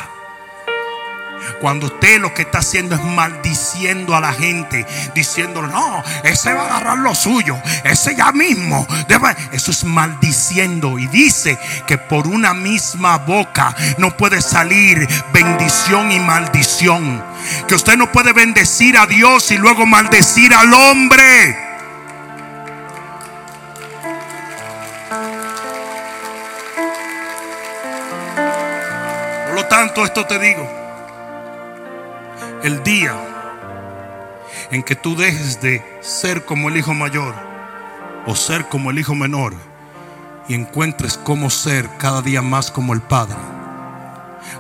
Cuando usted lo que está haciendo es maldiciendo a la gente, diciéndole, no, ese va a agarrar lo suyo, ese ya mismo. Eso es maldiciendo. Y dice que por una misma boca no puede salir bendición y maldición. Que usted no puede bendecir a Dios y luego maldecir al hombre. Tanto, esto te digo el día en que tú dejes de ser como el hijo mayor o ser como el hijo menor y encuentres cómo ser cada día más como el Padre,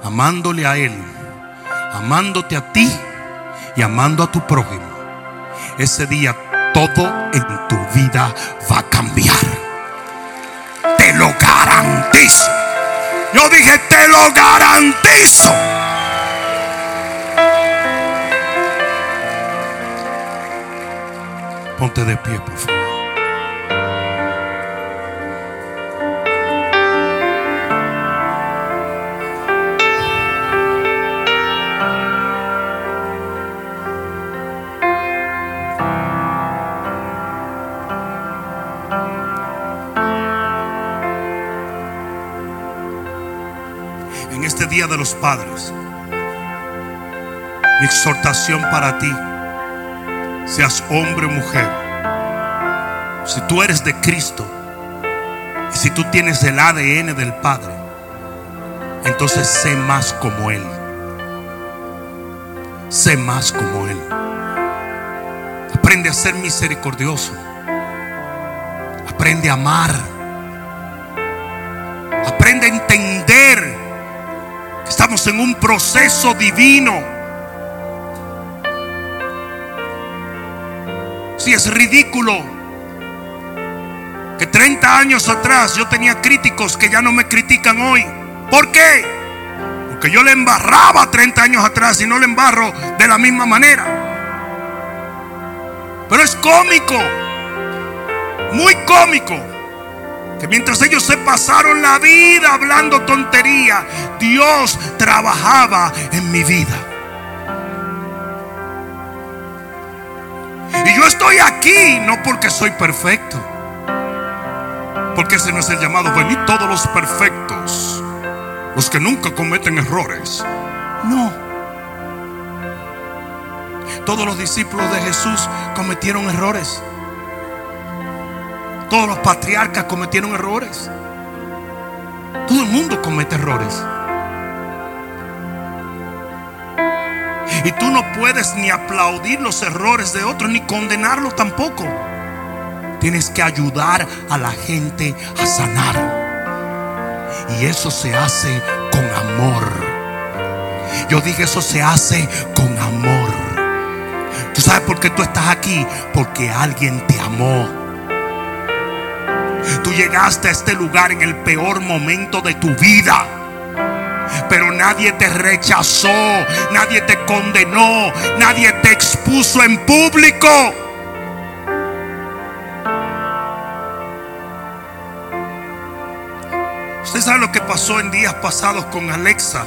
amándole a Él, amándote a ti y amando a tu prójimo, ese día todo en tu vida va a cambiar. Te lo garantizo. Yo dije, te lo garantizo. Ponte de pie, por favor. Día de los Padres, mi exhortación para ti seas hombre o mujer, si tú eres de Cristo y si tú tienes el ADN del Padre, entonces sé más como Él. Sé más como Él. Aprende a ser misericordioso. Aprende a amar. Aprende a entender en un proceso divino Si es ridículo que 30 años atrás yo tenía críticos que ya no me critican hoy. ¿Por qué? Porque yo le embarraba 30 años atrás y no le embarro de la misma manera. Pero es cómico, muy cómico, mientras ellos se pasaron la vida hablando tontería, Dios trabajaba en mi vida. Y yo estoy aquí no porque soy perfecto. Porque ese no es el llamado. Venid todos los perfectos. Los que nunca cometen errores. No. Todos los discípulos de Jesús cometieron errores. Todos los patriarcas cometieron errores. Todo el mundo comete errores. Y tú no puedes ni aplaudir los errores de otros, ni condenarlos tampoco. Tienes que ayudar a la gente a sanar. Y eso se hace con amor. Yo dije, eso se hace con amor. ¿Tú sabes por qué tú estás aquí? Porque alguien te amó. Tú llegaste a este lugar en el peor momento de tu vida. Pero nadie te rechazó, nadie te condenó, nadie te expuso en público. Usted sabe lo que pasó en días pasados con Alexa.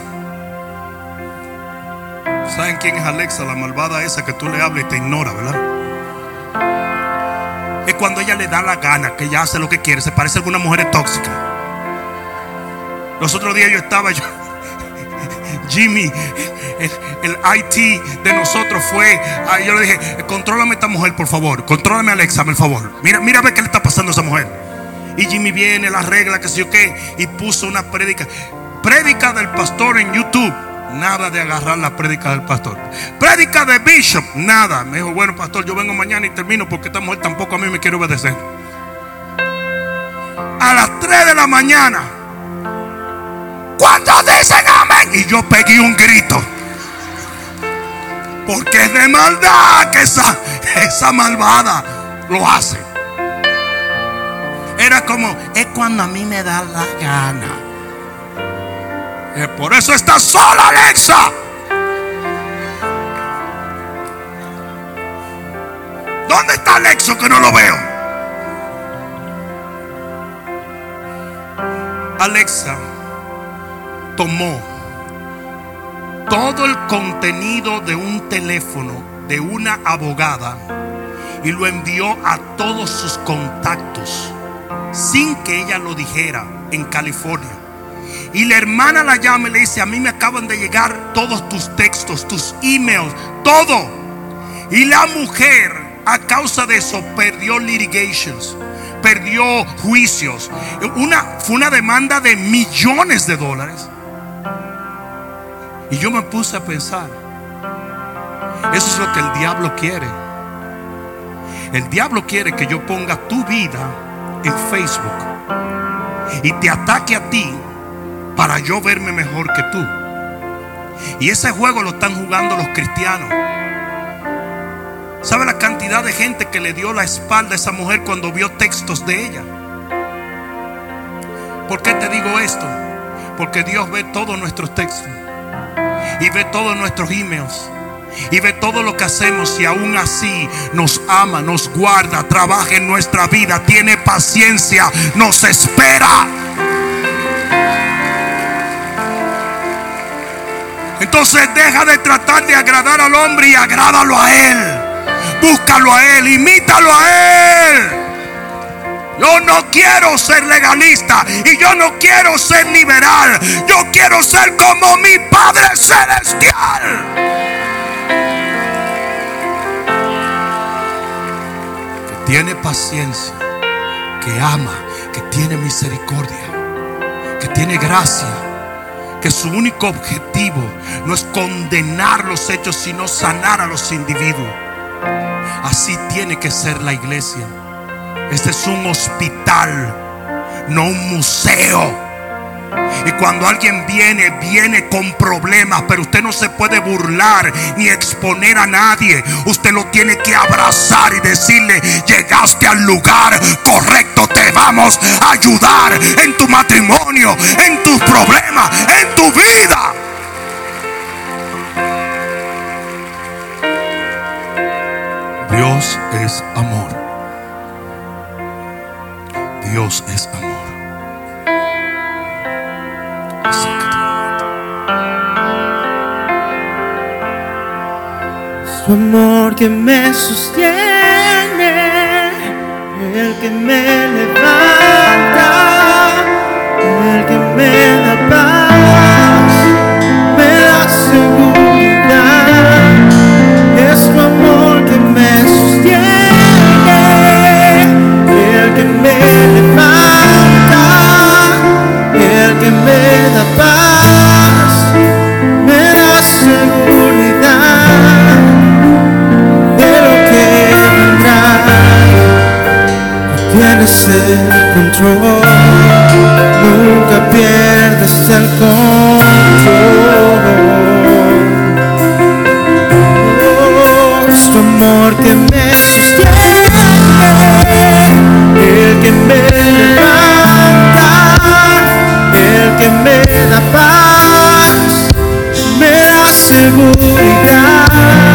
¿Saben quién es Alexa? La malvada esa que tú le hablas y te ignora, ¿verdad? Cuando ella le da la gana, que ella hace lo que quiere. Se parece a alguna mujer tóxica. Los otros días yo estaba, yo, [LAUGHS] Jimmy, el, IT de nosotros fue, yo le dije, contrólame a esta mujer, por favor. Contrólame a Alexa, por favor. Mira, mira a ver qué le está pasando a esa mujer. Y Jimmy viene, la regla, que sé yo qué, y puso una prédica. Prédica del pastor en YouTube. Nada de agarrar la prédica del pastor. Prédica de Bishop, nada. Me dijo, bueno, pastor, yo vengo mañana y termino porque esta mujer tampoco a mí me quiere obedecer. A las 3 de la mañana. ¿Cuántos dicen amén? Y yo pegué un grito. Porque es de maldad que esa, esa malvada lo hace. Era como, es cuando a mí me da la gana. Por eso está sola Alexa. ¿Dónde está Alexa que no lo veo? Alexa tomó todo el contenido de un teléfono de una abogada y lo envió a todos sus contactos sin que ella lo dijera en California. Y la hermana la llama y le dice, a mí me acaban de llegar todos tus textos, tus emails, todo. Y la mujer, a causa de eso, perdió litigations, perdió juicios. Una, fue una demanda de millones de dólares. Y yo me puse a pensar, eso es lo que el diablo quiere. El diablo quiere que yo ponga tu vida en Facebook y te ataque a ti para yo verme mejor que tú. Y ese juego lo están jugando los cristianos. ¿Sabe la cantidad de gente que le dio la espalda a esa mujer cuando vio textos de ella? ¿Por qué te digo esto? Porque Dios ve todos nuestros textos y ve todos nuestros emails y ve todo lo que hacemos y aún así nos ama, nos guarda, trabaja en nuestra vida, tiene paciencia, nos espera. Entonces deja de tratar de agradar al hombre y agrádalo a él. Búscalo a él, imítalo a él. Yo no quiero ser legalista y yo no quiero ser liberal. Yo quiero ser como mi Padre Celestial. tiene paciencia, que ama, que tiene misericordia, que tiene gracia, que su único objetivo no es condenar los hechos, sino sanar a los individuos. Así tiene que ser la iglesia. Este es un hospital, no un museo. Y cuando alguien viene, viene con problemas, pero usted no se puede burlar ni exponer a nadie. Usted lo tiene que abrazar y decirle, llegaste al lugar correcto, te vamos a ayudar en tu matrimonio, en tus problemas, en tu vida. Dios es amor. Dios es amor. Tu amor que me sostiene, el que me levanta, el que me da paz, el control, nunca pierdes el control. Oh, es tu amor que me sostiene, el que me levanta, el que me da paz, me da seguridad.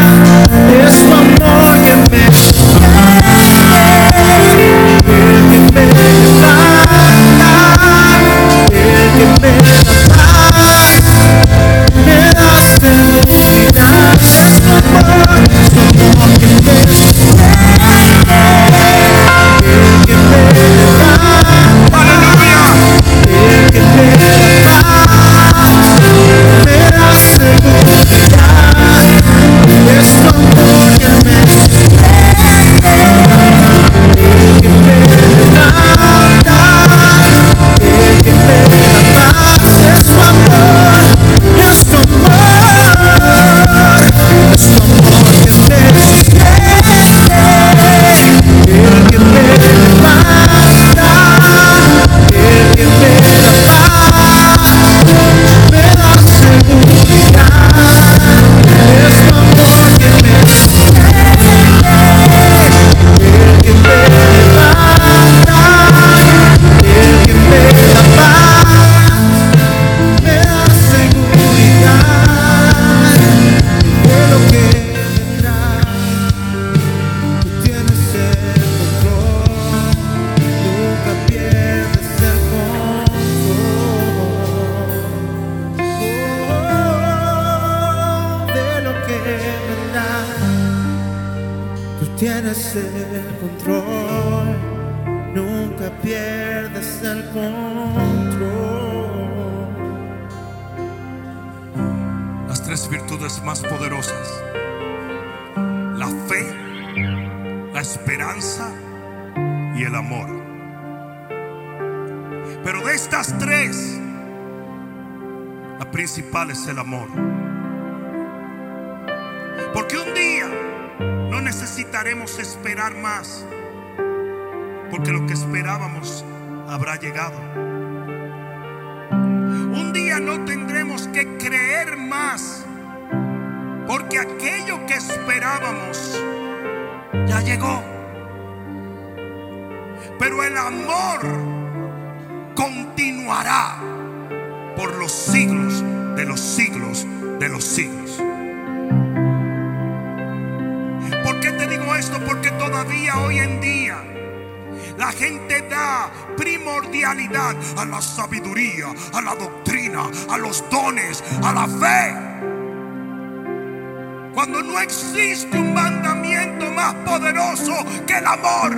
Que el amor.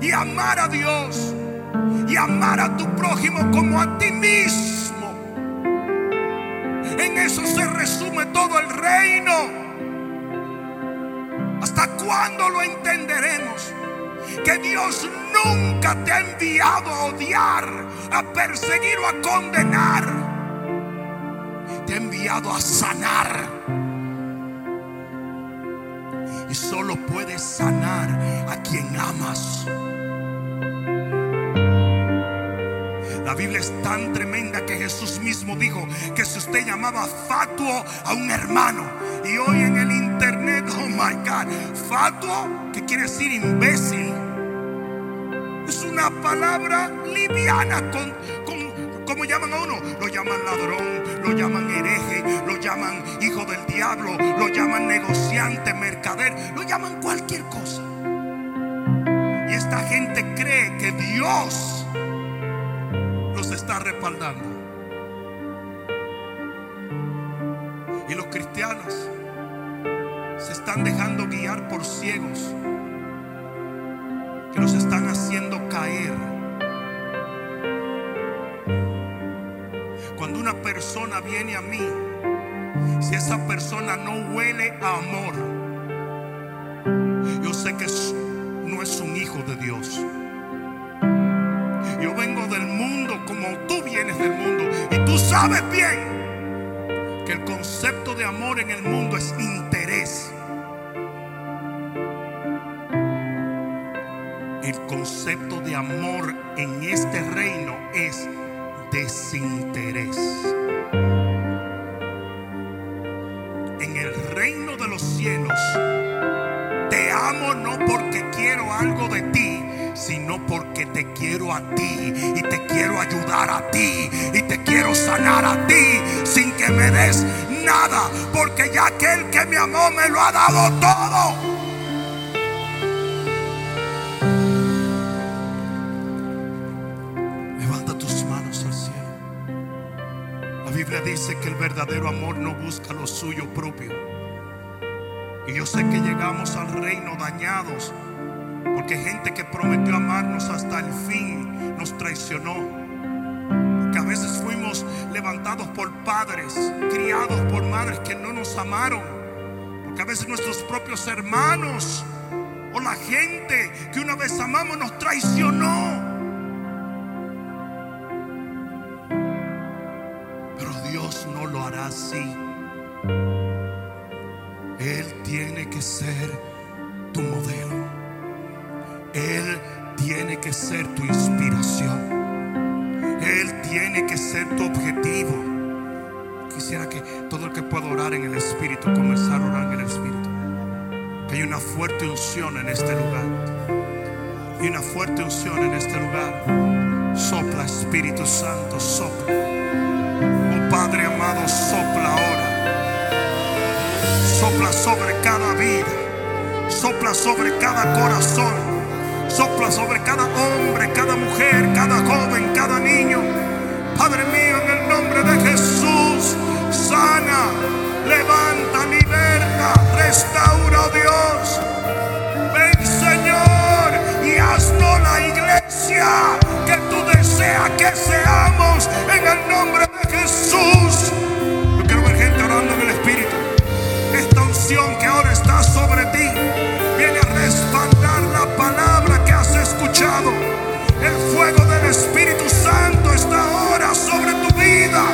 Y amar a Dios. Y amar a tu prójimo como a ti mismo. En eso se resume todo el reino. ¿Hasta cuándo lo entenderemos? Que Dios nunca te ha enviado a odiar, a perseguir o a condenar. Te ha enviado a sanar. Y solo puedes sanar a quien amas. La Biblia es tan tremenda que Jesús mismo dijo que si usted llamaba fatuo a un hermano y hoy en el internet, oh my God, fatuo, que quiere decir imbécil, es una palabra liviana con, como llaman a uno, lo llaman ladrón, lo llaman hereje, lo llaman hijo del diablo, lo llaman negociante, mercader, lo llaman cualquier cosa. Y esta gente cree que Dios los está respaldando. Y los cristianos se están dejando guiar por ciegos que los están haciendo caer. Viene a mí, si esa persona no huele a amor, yo sé que no es un hijo de Dios. Yo vengo del mundo como tú vienes del mundo y tú sabes bien que el concepto de amor en el mundo es interés. El concepto de amor en este reino es desinterés. En el reino de los cielos, te amo no porque quiero algo de ti, sino porque te quiero a ti y te quiero ayudar a ti y te quiero sanar a ti sin que me des nada, porque ya aquel que me amó me lo ha dado todo. Biblia dice que el verdadero amor no busca lo suyo propio. Y yo sé que llegamos al reino dañados porque gente que prometió amarnos hasta el fin nos traicionó. Que a veces fuimos levantados por padres, criados por madres que no nos amaron. Porque a veces nuestros propios hermanos o la gente que una vez amamos nos traicionó. Así. Él tiene que ser tu modelo. Él tiene que ser tu inspiración. Él tiene que ser tu objetivo. Quisiera que todo el que pueda orar en el Espíritu, comenzar a orar en el Espíritu. Que hay una fuerte unción en este lugar. Hay una fuerte unción en este lugar. Sopla Espíritu Santo, sopla. Padre amado, sopla ahora. Sopla sobre cada vida. Sopla sobre cada corazón. Sopla sobre cada hombre, cada mujer, cada joven, cada niño. Padre mío, en el nombre de Jesús, sana, levanta, liberta, restaura, oh Dios. Ven, Señor, y haznos la iglesia que tú seamos en el nombre de Jesús. Yo quiero ver gente orando en el Espíritu. Esta unción que ahora está sobre ti viene a respaldar la palabra que has escuchado. El fuego del Espíritu Santo está ahora sobre tu vida.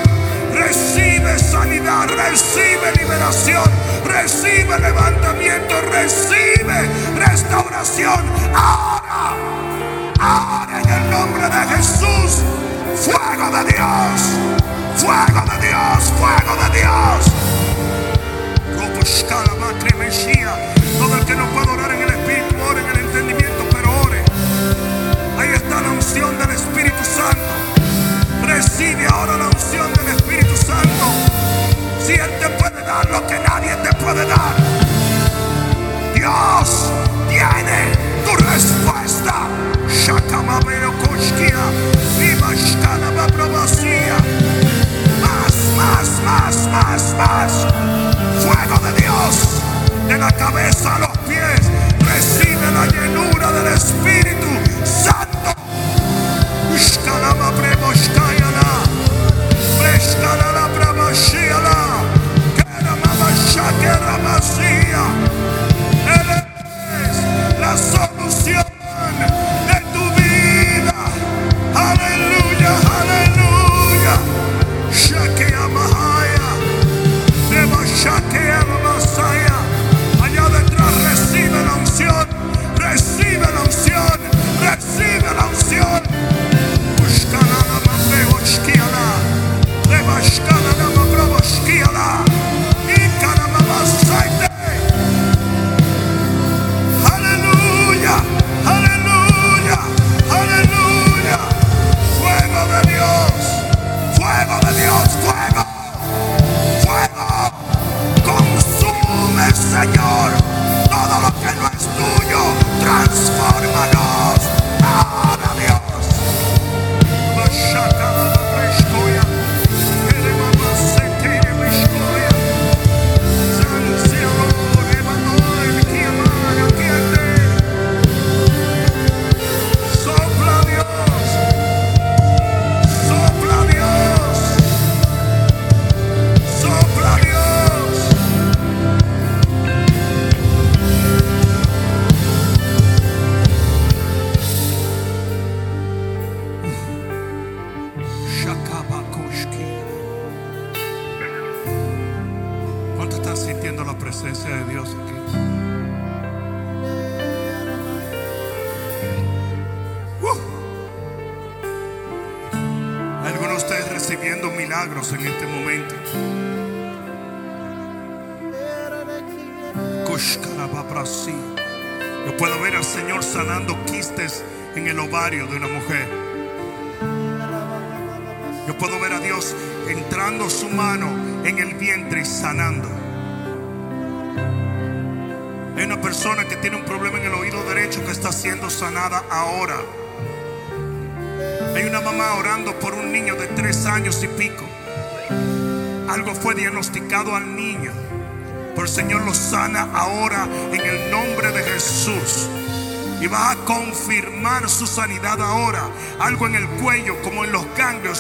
Recibe sanidad, recibe liberación, recibe levantamiento, recibe restauración. Ahora, ahora en el nombre de Jesús, fuego de Dios, fuego de Dios, fuego de Dios. Todo el que no puede orar en el Espíritu, ore en el entendimiento, pero ore. Ahí está la unción del Espíritu Santo. Recibe ahora la unción del Espíritu Santo. Si Él te puede dar lo que nadie te puede dar. Dios tiene tu respuesta. Shakamabeo Koshkia. Viva Shkanaba Probasía. Más, más, más, más, más. Fuego de Dios. De la cabeza a los pies. Recibe la llenura del Espíritu Santo. Ushkalama Preboshkayana. Preshkalala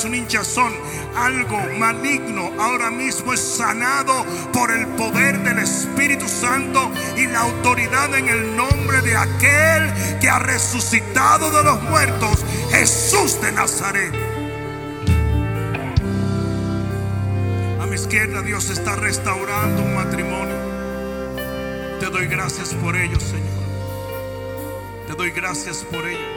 un hinchazón, algo maligno, ahora mismo es sanado por el poder del Espíritu Santo y la autoridad en el nombre de aquel que ha resucitado de los muertos, Jesús de Nazaret. A mi izquierda Dios está restaurando un matrimonio. Te doy gracias por ello, Señor. Te doy gracias por ello.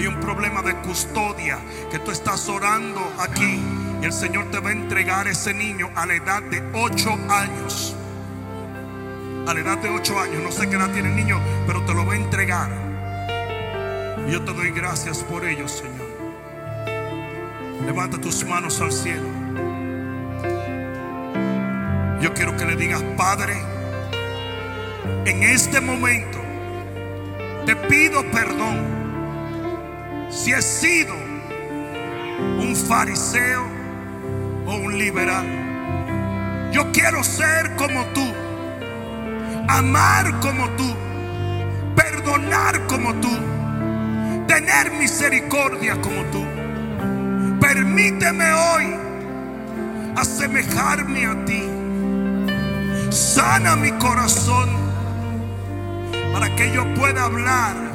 Hay un problema de custodia que tú estás orando aquí y el Señor te va a entregar ese niño a la edad de 8 años. A la edad de 8 años, no sé qué edad tiene el niño, pero te lo va a entregar. Y yo te doy gracias por ello, Señor. Levanta tus manos al cielo. Yo quiero que le digas, Padre, en este momento te pido perdón si he sido un fariseo o un liberal. Yo quiero ser como tú, amar como tú, perdonar como tú, tener misericordia como tú. permíteme hoy asemejarme a ti. Sana mi corazón para que yo pueda hablar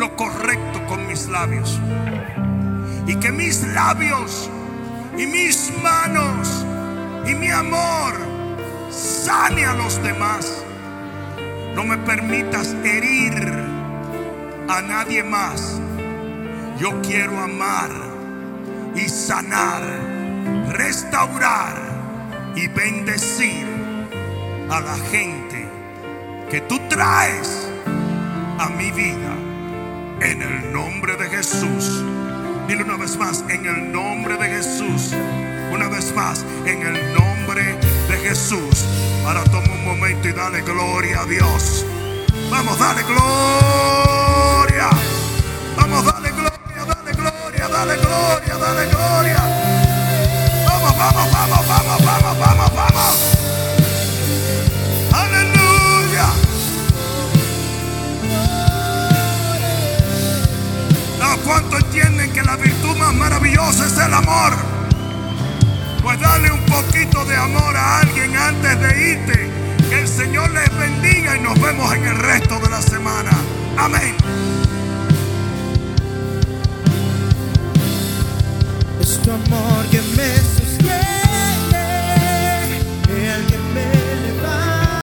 lo correcto con mis labios. Y que mis labios y mis manos y mi amor sane a los demás. No me permitas herir a nadie más. Yo quiero amar y sanar, restaurar y bendecir a la gente que tú traes a mi vida. En el nombre de Jesús. Dile una vez más, en el nombre de Jesús. Una vez más, en el nombre de Jesús. Ahora toma un momento y dale gloria a Dios. Vamos, dale gloria. Vamos, dale gloria, dale gloria, dale gloria, dale gloria. Vamos, vamos, vamos, vamos, vamos, vamos, vamos. Cuánto entienden que la virtud más maravillosa es el amor? Pues dale un poquito de amor a alguien antes de irte. Que el Señor les bendiga y nos vemos en el resto de la semana. Amén. Es amor que